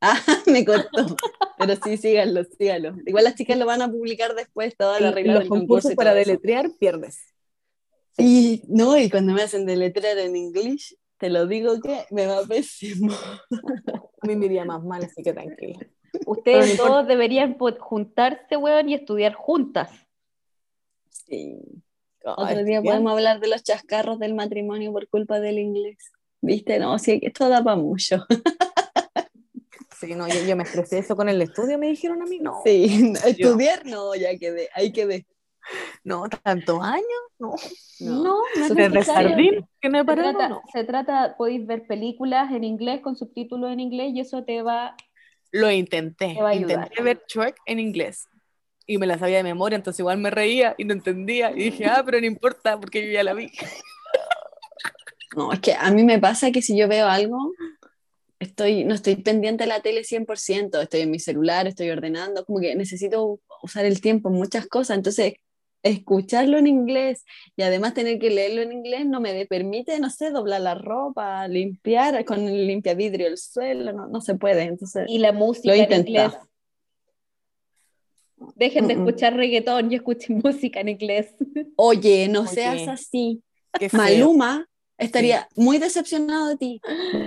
[SPEAKER 3] Ah, <laughs> me cortó. Pero sí, síganlo, síganlo. Igual las chicas lo van a publicar después, toda la regla
[SPEAKER 2] los
[SPEAKER 3] del concurso y
[SPEAKER 2] para
[SPEAKER 3] eso.
[SPEAKER 2] deletrear pierdes.
[SPEAKER 3] Y no, y cuando me hacen deletrear en inglés, te lo digo que me va pésimo.
[SPEAKER 2] A mí me iría más mal, así que tranquila. No
[SPEAKER 1] Ustedes todos deberían juntarse, weón, y estudiar juntas.
[SPEAKER 3] Sí. Otro día
[SPEAKER 2] estudiar.
[SPEAKER 3] podemos hablar de los chascarros del matrimonio por culpa del inglés. ¿Viste? No, sí, esto da para mucho. <laughs>
[SPEAKER 2] Sí, no, yo, yo me estresé eso con el estudio, me dijeron a mí. No,
[SPEAKER 3] Sí, <laughs> estudiar no, ya quedé, ahí quedé.
[SPEAKER 2] no, tantos años. No.
[SPEAKER 1] No, no, es
[SPEAKER 2] Desde
[SPEAKER 1] necesario.
[SPEAKER 2] jardín que me
[SPEAKER 1] Se
[SPEAKER 2] pararon.
[SPEAKER 1] trata,
[SPEAKER 2] no.
[SPEAKER 1] se trata, podéis ver películas en inglés con subtítulos en inglés y eso te va
[SPEAKER 2] Lo intenté. Intenté ver Shrek en inglés. Y me la sabía de memoria, entonces igual me reía y no entendía. Y dije, ah, pero no importa, porque yo ya la vi. <laughs>
[SPEAKER 3] No, es que a mí me pasa que si yo veo algo, estoy, no estoy pendiente de la tele 100%, estoy en mi celular, estoy ordenando, como que necesito usar el tiempo en muchas cosas, entonces escucharlo en inglés y además tener que leerlo en inglés no me permite, no sé, doblar la ropa, limpiar con el limpiavidrio el suelo, no, no se puede, entonces...
[SPEAKER 1] y la música en inglés. Dejen de escuchar reggaetón y escuchen <laughs> música en inglés.
[SPEAKER 3] Oye, no
[SPEAKER 2] Oye.
[SPEAKER 3] seas así. Maluma estaría muy decepcionado de ti.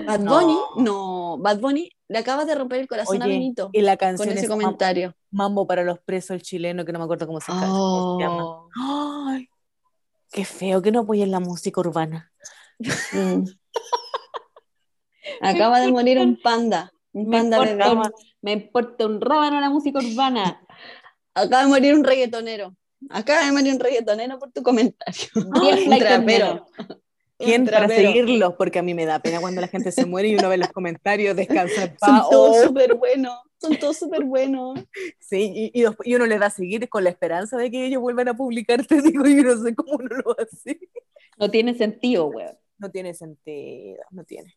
[SPEAKER 3] Bad. Bunny, no, Bad Bunny le acabas de romper el corazón a Benito
[SPEAKER 2] y la
[SPEAKER 3] con
[SPEAKER 2] canción
[SPEAKER 3] ese
[SPEAKER 2] es Mam-
[SPEAKER 3] comentario.
[SPEAKER 2] Mambo para los presos, el chileno, que no me acuerdo cómo se, se llama.
[SPEAKER 3] Oh.
[SPEAKER 2] Ay, qué feo que no apoyen la música urbana.
[SPEAKER 3] Mm. Acaba de morir un panda, un
[SPEAKER 1] Me
[SPEAKER 3] panda
[SPEAKER 1] importa,
[SPEAKER 3] bebé.
[SPEAKER 1] un, me importa un rábano la música urbana.
[SPEAKER 3] Acaba de morir un reggaetonero. Acaba de morir un reggaetonero por tu comentario.
[SPEAKER 1] Bien <laughs>
[SPEAKER 3] un trapero.
[SPEAKER 2] ¿Quién para seguirlos? Porque a mí me da pena cuando la gente se muere y uno ve los comentarios, descansa en <laughs>
[SPEAKER 3] Son
[SPEAKER 2] paz.
[SPEAKER 3] todos
[SPEAKER 2] oh,
[SPEAKER 3] súper buenos. Son todos súper buenos.
[SPEAKER 2] sí, y, y y uno le da a seguir con la esperanza de que ellos vuelvan a publicar. Te digo, yo no sé cómo uno lo hace.
[SPEAKER 1] No tiene sentido, weón.
[SPEAKER 2] No tiene sentido, no tiene.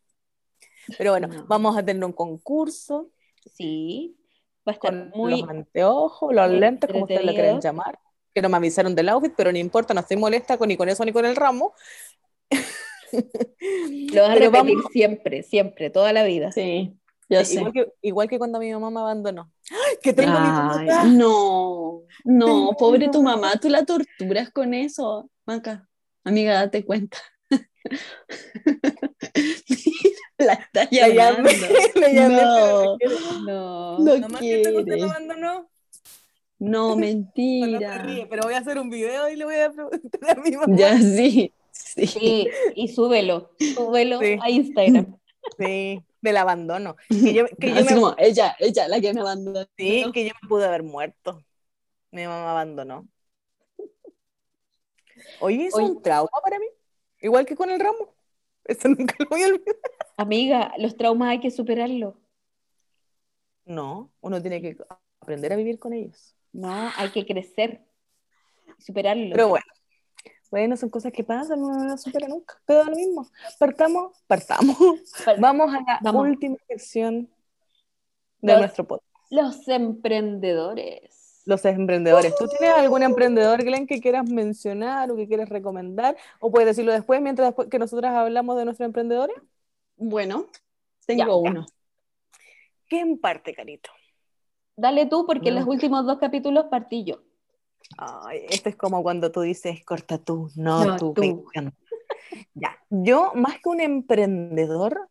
[SPEAKER 2] Pero bueno,
[SPEAKER 3] No.
[SPEAKER 2] vamos a tener un concurso
[SPEAKER 1] Sí. Va a estar
[SPEAKER 2] con
[SPEAKER 1] muy.
[SPEAKER 2] los anteojos, los lentes, como ustedes lo quieren llamar. Que no me avisaron del outfit, pero no importa, no estoy molesta con, ni con eso ni con el ramo.
[SPEAKER 1] Lo vas a
[SPEAKER 2] Pero
[SPEAKER 1] repetir
[SPEAKER 2] vamos-
[SPEAKER 1] siempre, siempre, toda la vida.
[SPEAKER 3] Sí, yo sé.
[SPEAKER 2] Igual que, igual que cuando mi mamá me abandonó. ¡Ay, que tengo mi
[SPEAKER 3] Ay,
[SPEAKER 2] foto!
[SPEAKER 3] no, no,
[SPEAKER 2] Tengo
[SPEAKER 3] pobre
[SPEAKER 2] mi
[SPEAKER 3] tu
[SPEAKER 2] mamá.
[SPEAKER 3] mamá, tú la torturas con eso. Maca, amiga, date cuenta. <laughs> la está
[SPEAKER 2] La
[SPEAKER 3] llamando.
[SPEAKER 2] llamé, <laughs> la llamé,
[SPEAKER 3] No,
[SPEAKER 2] no
[SPEAKER 1] No.
[SPEAKER 3] no
[SPEAKER 2] quiere. Mamá, ¿qué te abandonó?
[SPEAKER 3] No, <laughs> mentira.
[SPEAKER 2] ríe, pero voy a hacer un video y le voy a preguntar a mi mamá.
[SPEAKER 3] Ya sí, sí.
[SPEAKER 1] Sí, y súbelo, súbelo
[SPEAKER 2] Sí.
[SPEAKER 1] a Instagram.
[SPEAKER 2] Sí, del abandono. Que yo, que yo
[SPEAKER 3] Así
[SPEAKER 2] me,
[SPEAKER 3] como ella, ella, la que me abandonó.
[SPEAKER 2] sí, que yo me pude haber muerto. Mi mamá abandonó. Oye, es
[SPEAKER 1] Oye.
[SPEAKER 2] un trauma para mí. Igual que con el ramo. Eso <laughs> nunca lo voy a olvidar.
[SPEAKER 1] Amiga, los traumas hay que superarlos.
[SPEAKER 2] No, uno tiene que aprender a vivir con ellos.
[SPEAKER 1] No, hay que crecer, superarlo.
[SPEAKER 2] Pero bueno, bueno, son cosas que pasan, no las supera nunca. Pero lo mismo. Partamos, partamos.
[SPEAKER 1] Par-
[SPEAKER 2] Vamos a la
[SPEAKER 1] Vamos.
[SPEAKER 2] última sección de
[SPEAKER 1] Los-
[SPEAKER 2] nuestro podcast.
[SPEAKER 1] Los emprendedores.
[SPEAKER 2] Los emprendedores. ¿Tú tienes algún emprendedor, Glenn, que quieras mencionar o que quieras recomendar? ¿O puedes decirlo después, mientras después que nosotras hablamos de nuestros emprendedores?
[SPEAKER 3] Bueno, tengo
[SPEAKER 1] Ya, ya.
[SPEAKER 3] uno.
[SPEAKER 2] ¿Quién parte, Carito?
[SPEAKER 1] Dale tú, porque en los últimos dos capítulos partí yo.
[SPEAKER 2] Ay, esto es como cuando tú dices, corta tú, no,
[SPEAKER 1] No,
[SPEAKER 2] tú,
[SPEAKER 1] tú.
[SPEAKER 2] Ya, yo más que un emprendedor,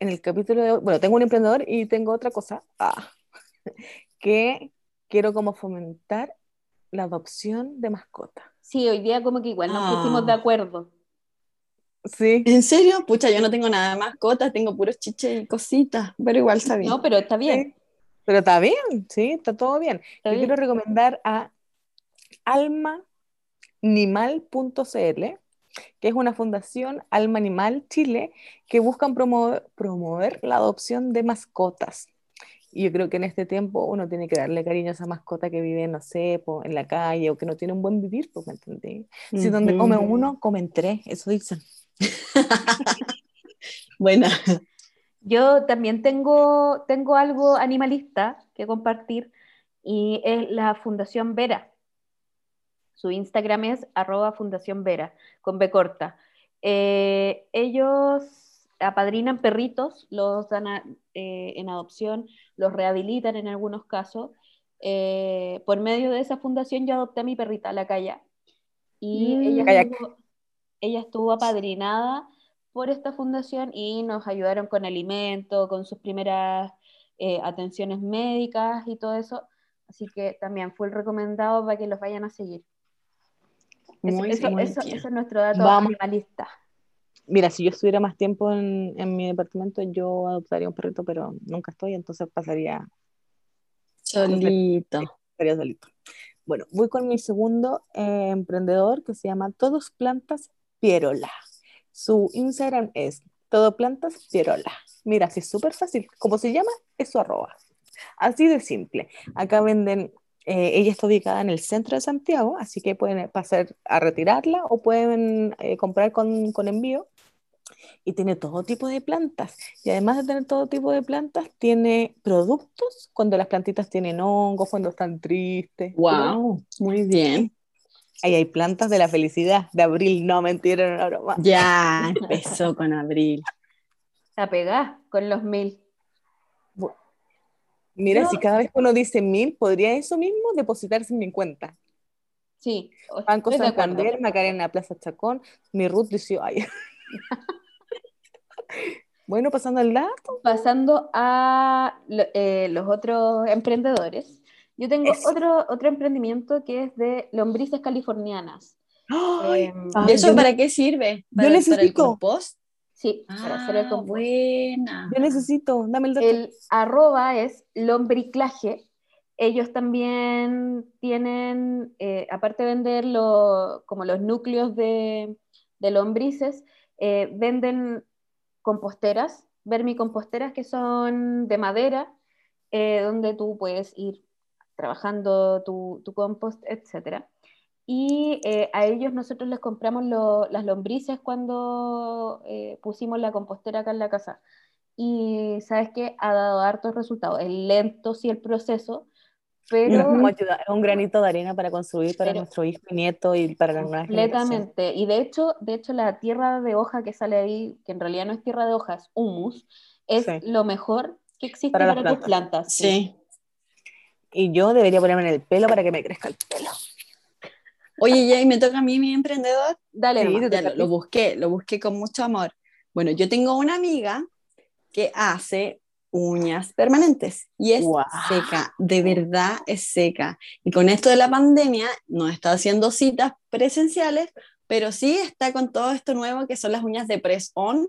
[SPEAKER 2] en el capítulo de hoy, bueno, tengo un emprendedor y tengo otra cosa, ah, <laughs> que quiero como fomentar la adopción de mascotas.
[SPEAKER 1] Sí, hoy día como que igual nos
[SPEAKER 3] Ah.
[SPEAKER 1] pusimos de acuerdo.
[SPEAKER 2] Sí,
[SPEAKER 3] ¿En serio? Pucha, yo no tengo nada de mascotas, tengo puros chiches y cositas, pero igual está bien.
[SPEAKER 1] No, pero está bien.
[SPEAKER 2] sí. Pero está bien, sí, está todo bien.
[SPEAKER 1] está
[SPEAKER 2] Yo
[SPEAKER 1] bien.
[SPEAKER 2] quiero recomendar a almaanimal.cl, que es una fundación Alma Animal Chile que buscan promover, promover la adopción de mascotas. Y yo creo que en este tiempo uno tiene que darle cariño a esa mascota que vive, no sé, po, en la calle o que no tiene un buen vivir, pues, ¿me entendí? Si donde come uno, comen tres, eso dicen. <laughs>
[SPEAKER 3] Buena.
[SPEAKER 1] Yo también tengo, tengo algo animalista que compartir y es la Fundación Vera. Su Instagram es arroba Fundación Vera, con B corta. Eh, ellos apadrinan perritos, los dan a- eh, en adopción, los rehabilitan en algunos casos. Eh, por medio de esa fundación yo adopté a mi perrita, la Calla. Y
[SPEAKER 3] Mm.
[SPEAKER 1] ella,
[SPEAKER 2] Kayak.
[SPEAKER 1] estuvo, ella estuvo apadrinada por esta fundación y nos ayudaron con alimento, con sus primeras eh, atenciones médicas y todo eso. Así que también fue el recomendado para que los vayan a seguir. Eso,
[SPEAKER 3] Muy,
[SPEAKER 1] eso-
[SPEAKER 3] muy
[SPEAKER 1] eso-
[SPEAKER 3] bien.
[SPEAKER 1] ese es nuestro dato
[SPEAKER 2] Vamos.
[SPEAKER 1] animalista.
[SPEAKER 2] Mira, si yo estuviera más tiempo en, en mi departamento, yo adoptaría un perrito, pero nunca estoy, entonces pasaría
[SPEAKER 3] Solito.
[SPEAKER 2] estaría solito. Bueno, voy con mi segundo eh, emprendedor que se llama Todos Plantas Pierola. Su Instagram es Todo Plantas Pierola. Mira, sí es súper fácil. ¿Cómo se llama? Es su arroba. Así de simple. Acá venden, eh, ella está ubicada en el centro de Santiago, así que pueden pasar a retirarla o pueden eh, comprar con, con envío. Y tiene todo tipo de plantas. Y además de tener todo tipo de plantas, tiene productos cuando las plantitas tienen hongos, cuando están tristes.
[SPEAKER 3] Wow, muy bien.
[SPEAKER 2] Ahí hay plantas de la felicidad, de abril, no mentira, no, broma.
[SPEAKER 3] Ya empezó con abril.
[SPEAKER 1] La pegás con los mil.
[SPEAKER 2] Mira,
[SPEAKER 1] No.
[SPEAKER 2] si cada vez que uno dice mil, podría eso mismo depositarse en mi cuenta.
[SPEAKER 1] Sí,
[SPEAKER 2] Banco. Santander, Macarena Plaza Chacón, mi Ruth dice, ay. <laughs> bueno, pasando al dato.
[SPEAKER 1] Pasando a eh, los otros emprendedores, yo tengo
[SPEAKER 2] Eso.
[SPEAKER 1] otro, otro emprendimiento que es de lombrices californianas.
[SPEAKER 2] Ay,
[SPEAKER 1] Em,
[SPEAKER 3] ¿Y eso
[SPEAKER 2] yo
[SPEAKER 3] para qué sirve? ¿Para, para el
[SPEAKER 2] necesito.
[SPEAKER 3] compost?
[SPEAKER 1] Sí, para hacer el
[SPEAKER 3] Ah,
[SPEAKER 1] compost.
[SPEAKER 3] buena.
[SPEAKER 2] yo necesito, dame el dato.
[SPEAKER 1] El arroba es lombriclaje. Ellos también tienen, eh, aparte de vender lo- como los núcleos de, de lombrices, eh, venden composteras, vermicomposteras que son de madera, eh, donde tú puedes ir trabajando tu, tu compost, etc. Y eh, a ellos nosotros les compramos lo- las lombrices cuando eh, pusimos la compostera acá en la casa. Y sabes que ha dado hartos resultados. Es lento sí el proceso, pero
[SPEAKER 2] ayuda, es un granito de arena para construir para nuestro hijo y nieto y para nuevas generaciones.
[SPEAKER 1] completamente. Y de hecho, de hecho, la tierra de hoja que sale ahí, que en realidad no es tierra de hoja, es humus, es
[SPEAKER 2] Sí.
[SPEAKER 1] lo mejor que existe
[SPEAKER 2] Para
[SPEAKER 1] para,
[SPEAKER 2] las
[SPEAKER 1] tus plantas.
[SPEAKER 3] Sí.
[SPEAKER 2] Y yo debería ponerme en el pelo para que me crezca el pelo.
[SPEAKER 3] Oye, ya, y me toca a mí mi emprendedor.
[SPEAKER 1] Dale,
[SPEAKER 2] Sí,
[SPEAKER 3] Ya lo, busqué, lo busqué con mucho amor. Bueno, yo tengo una amiga que hace uñas permanentes y es seca, de verdad es seca. Y con esto de la pandemia no está haciendo citas presenciales, pero sí está con todo esto nuevo que son las uñas de press on,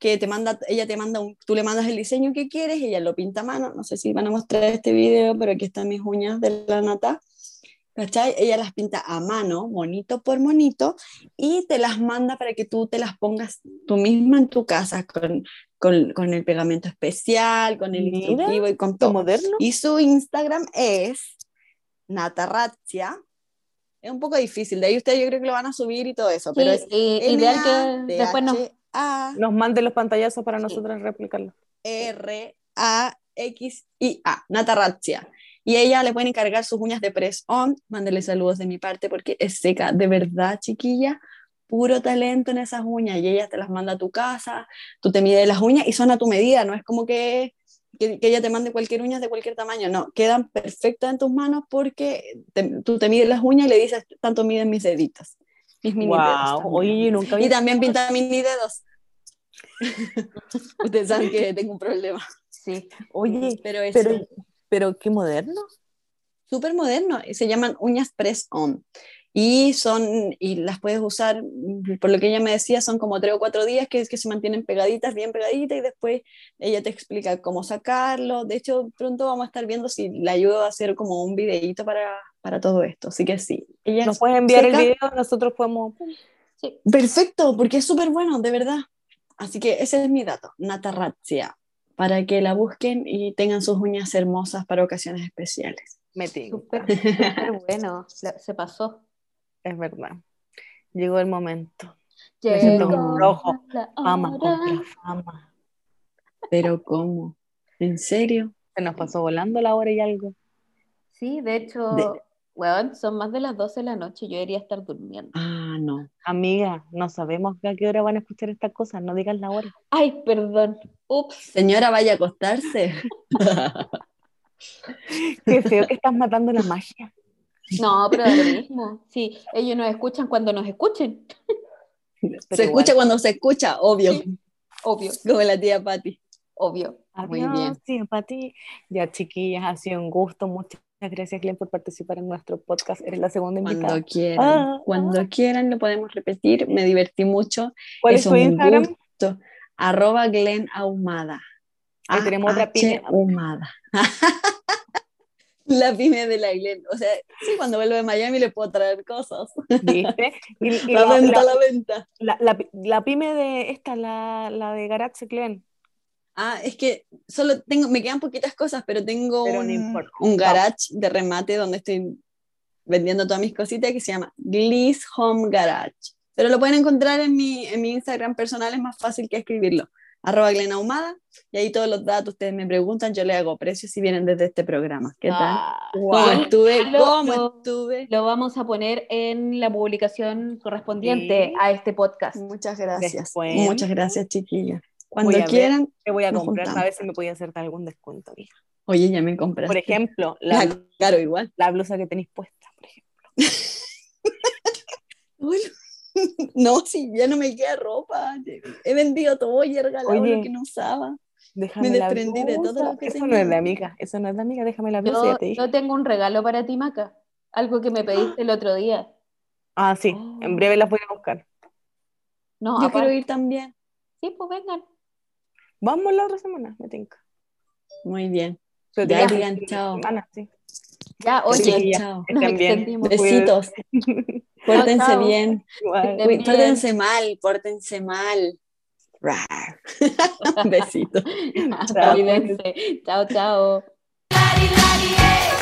[SPEAKER 3] que te manda, ella te manda un, tú le mandas el diseño que quieres y ella lo pinta a mano. No sé si van a mostrar este video, pero aquí están mis uñas de la nata. ¿Cachai? Ella las pinta a mano, monito por monito, y te las manda para que tú te las pongas tú misma en tu casa con, con, con el pegamento especial, con el
[SPEAKER 2] Mira,
[SPEAKER 3] instructivo y con todo.
[SPEAKER 2] moderno.
[SPEAKER 3] Y su Instagram es Natarratia. Es un poco difícil, de ahí ustedes yo creo que lo van a subir y todo eso, pero es
[SPEAKER 1] ideal que después nos...
[SPEAKER 2] Nos manden los pantallazos para nosotros replicarlo.
[SPEAKER 3] R-A-X-I-A, Natarratia. Y ella le pueden encargar sus uñas de press on. Mándele saludos de mi parte porque es seca, de verdad, chiquilla. Puro talento en esas uñas. Y ella te las manda a tu casa, tú te mides las uñas y son a tu medida. No es como que, que, que ella te mande cualquier uña de cualquier tamaño. No, quedan perfectas en tus manos porque te- tú te mides las uñas y le dices, tanto miden mis deditos. Mis mini dedos.
[SPEAKER 2] Wow,
[SPEAKER 3] también.
[SPEAKER 2] oye, nunca había
[SPEAKER 3] Y también pinta mini dedos. <laughs> Ustedes saben que tengo un problema.
[SPEAKER 1] Sí.
[SPEAKER 2] Oye,
[SPEAKER 3] Pero es
[SPEAKER 2] pero, pero qué moderno.
[SPEAKER 3] súper moderno. Se llaman uñas press on. Y son, y las puedes usar, por lo que ella me decía, son como tres o cuatro días que, que se mantienen pegaditas, bien pegaditas, y después ella te explica cómo sacarlo. De hecho, pronto vamos a estar viendo si le ayudo a hacer como un videíto para, para todo esto. Así que sí. Ella
[SPEAKER 2] Nos
[SPEAKER 3] es
[SPEAKER 2] puedes enviar
[SPEAKER 3] seca.
[SPEAKER 2] el video, nosotros podemos.
[SPEAKER 1] sí.
[SPEAKER 3] Perfecto, porque es súper bueno, de verdad. Así que ese es mi dato, Natarratia, para que la busquen y tengan sus uñas hermosas para ocasiones especiales.
[SPEAKER 2] Me tinca.
[SPEAKER 1] Súper, <laughs> súper bueno. La- Se pasó.
[SPEAKER 2] Es verdad. Llegó el momento.
[SPEAKER 1] Llegó
[SPEAKER 2] Me siento como rojo.
[SPEAKER 1] la
[SPEAKER 2] Fama contra fama.
[SPEAKER 3] Pero ¿cómo? ¿En serio?
[SPEAKER 2] Se nos pasó volando la hora y algo.
[SPEAKER 1] Sí, de hecho,
[SPEAKER 3] De-
[SPEAKER 1] weón, son más de las 12 de la noche. Yo debería estar durmiendo.
[SPEAKER 3] Ah, no.
[SPEAKER 2] Amiga, no sabemos a qué hora van a escuchar estas cosas, no digas la hora.
[SPEAKER 1] Ay, perdón. Ups.
[SPEAKER 3] Señora, vaya a acostarse. <laughs>
[SPEAKER 2] Qué feo que estás matando la magia.
[SPEAKER 1] No, pero da <laughs> lo mismo. Sí, ellos nos escuchan cuando nos escuchen.
[SPEAKER 3] se
[SPEAKER 2] igual.
[SPEAKER 3] escucha cuando se escucha, obvio.
[SPEAKER 1] Sí. Obvio,
[SPEAKER 3] Como la tía Patti.
[SPEAKER 1] obvio.
[SPEAKER 3] Muy bien.
[SPEAKER 2] ti. Ya, chiquillas, ha sido un gusto. Muchas gracias, Glenn, por participar en nuestro podcast. Eres la segunda invitada.
[SPEAKER 3] Cuando quieran.
[SPEAKER 2] Ah,
[SPEAKER 3] Cuando quieran lo podemos repetir. Me divertí mucho.
[SPEAKER 2] ¿Cuál
[SPEAKER 3] es
[SPEAKER 2] es tu
[SPEAKER 3] un
[SPEAKER 2] Instagram?
[SPEAKER 3] gusto. Arroba Glen Ahumada.
[SPEAKER 2] Ahí tenemos otra pyme.
[SPEAKER 3] A-H Ahumada. <laughs> La pyme de la Glen. O sea, sí, cuando vuelvo de Miami le puedo traer cosas.
[SPEAKER 2] ¿Viste? <laughs> Y, y
[SPEAKER 3] La,
[SPEAKER 2] la,
[SPEAKER 3] venta,
[SPEAKER 2] la-
[SPEAKER 3] la venta.
[SPEAKER 2] la- la- pyme de esta, la, la de Garage Glen.
[SPEAKER 3] Ah, es que solo tengo, me quedan poquitas cosas, pero tengo
[SPEAKER 2] Pero no
[SPEAKER 3] un, un garage de remate donde estoy vendiendo todas mis cositas que se llama Gliss Home Garage. Pero lo pueden encontrar en mi, en mi Instagram personal, es más fácil que escribirlo. Arroba Glen Ahumada, y ahí todos los datos ustedes me preguntan, yo les hago precios si vienen desde este programa. ¿Qué tal?
[SPEAKER 1] Ah,
[SPEAKER 3] ¿Cómo estuve?
[SPEAKER 1] Lo-
[SPEAKER 3] ¿Cómo
[SPEAKER 1] lo-
[SPEAKER 3] estuve?
[SPEAKER 1] Lo vamos a poner en la publicación correspondiente
[SPEAKER 2] Sí.
[SPEAKER 1] a este podcast.
[SPEAKER 3] Muchas gracias.
[SPEAKER 2] Después.
[SPEAKER 3] Muchas gracias, chiquillas. Cuando
[SPEAKER 2] Voy a ver.
[SPEAKER 3] quieran,
[SPEAKER 2] Te voy a comprar,
[SPEAKER 3] juntamos.
[SPEAKER 2] a ver si me podía hacer algún descuento. hija.
[SPEAKER 3] oye, ya me compraste.
[SPEAKER 2] Por ejemplo, la,
[SPEAKER 3] La- claro, igual.
[SPEAKER 2] la blusa que tenéis puesta, por ejemplo. <laughs>
[SPEAKER 3] Bueno, <laughs> no, si ya no me queda ropa. He vendido todo y he regalado
[SPEAKER 2] Oye,
[SPEAKER 3] lo que no usaba.
[SPEAKER 2] Déjame
[SPEAKER 3] Me
[SPEAKER 2] la
[SPEAKER 3] desprendí de todo
[SPEAKER 2] blusa.
[SPEAKER 3] lo que
[SPEAKER 2] Eso
[SPEAKER 3] tenía.
[SPEAKER 2] no es de amiga, eso no es de amiga, déjame la blusa,
[SPEAKER 1] Yo,
[SPEAKER 2] ya te dije.
[SPEAKER 1] yo tengo un regalo para ti, Maca. Algo que me pediste el otro día. <gasps>
[SPEAKER 2] Ah, sí,
[SPEAKER 1] Oh.
[SPEAKER 2] en breve las voy a buscar.
[SPEAKER 1] No,
[SPEAKER 3] Yo
[SPEAKER 1] aparte-
[SPEAKER 3] quiero ir también.
[SPEAKER 1] Sí, pues vengan.
[SPEAKER 2] Vamos la otra semana, me tinca.
[SPEAKER 3] Muy bien.
[SPEAKER 2] Pero
[SPEAKER 3] Ya, digan chao.
[SPEAKER 2] semana, sí.
[SPEAKER 1] Ya,
[SPEAKER 3] Sí,
[SPEAKER 1] oye,
[SPEAKER 3] chao.
[SPEAKER 1] nos
[SPEAKER 2] Estén bien.
[SPEAKER 1] extendimos.
[SPEAKER 3] Besitos. <laughs> Pórtense
[SPEAKER 1] chao.
[SPEAKER 3] bien.
[SPEAKER 1] Bien.
[SPEAKER 3] pórtense mal, pórtense mal. <laughs> Besitos. <laughs>
[SPEAKER 1] Cuídense. Chao, chao.
[SPEAKER 4] La,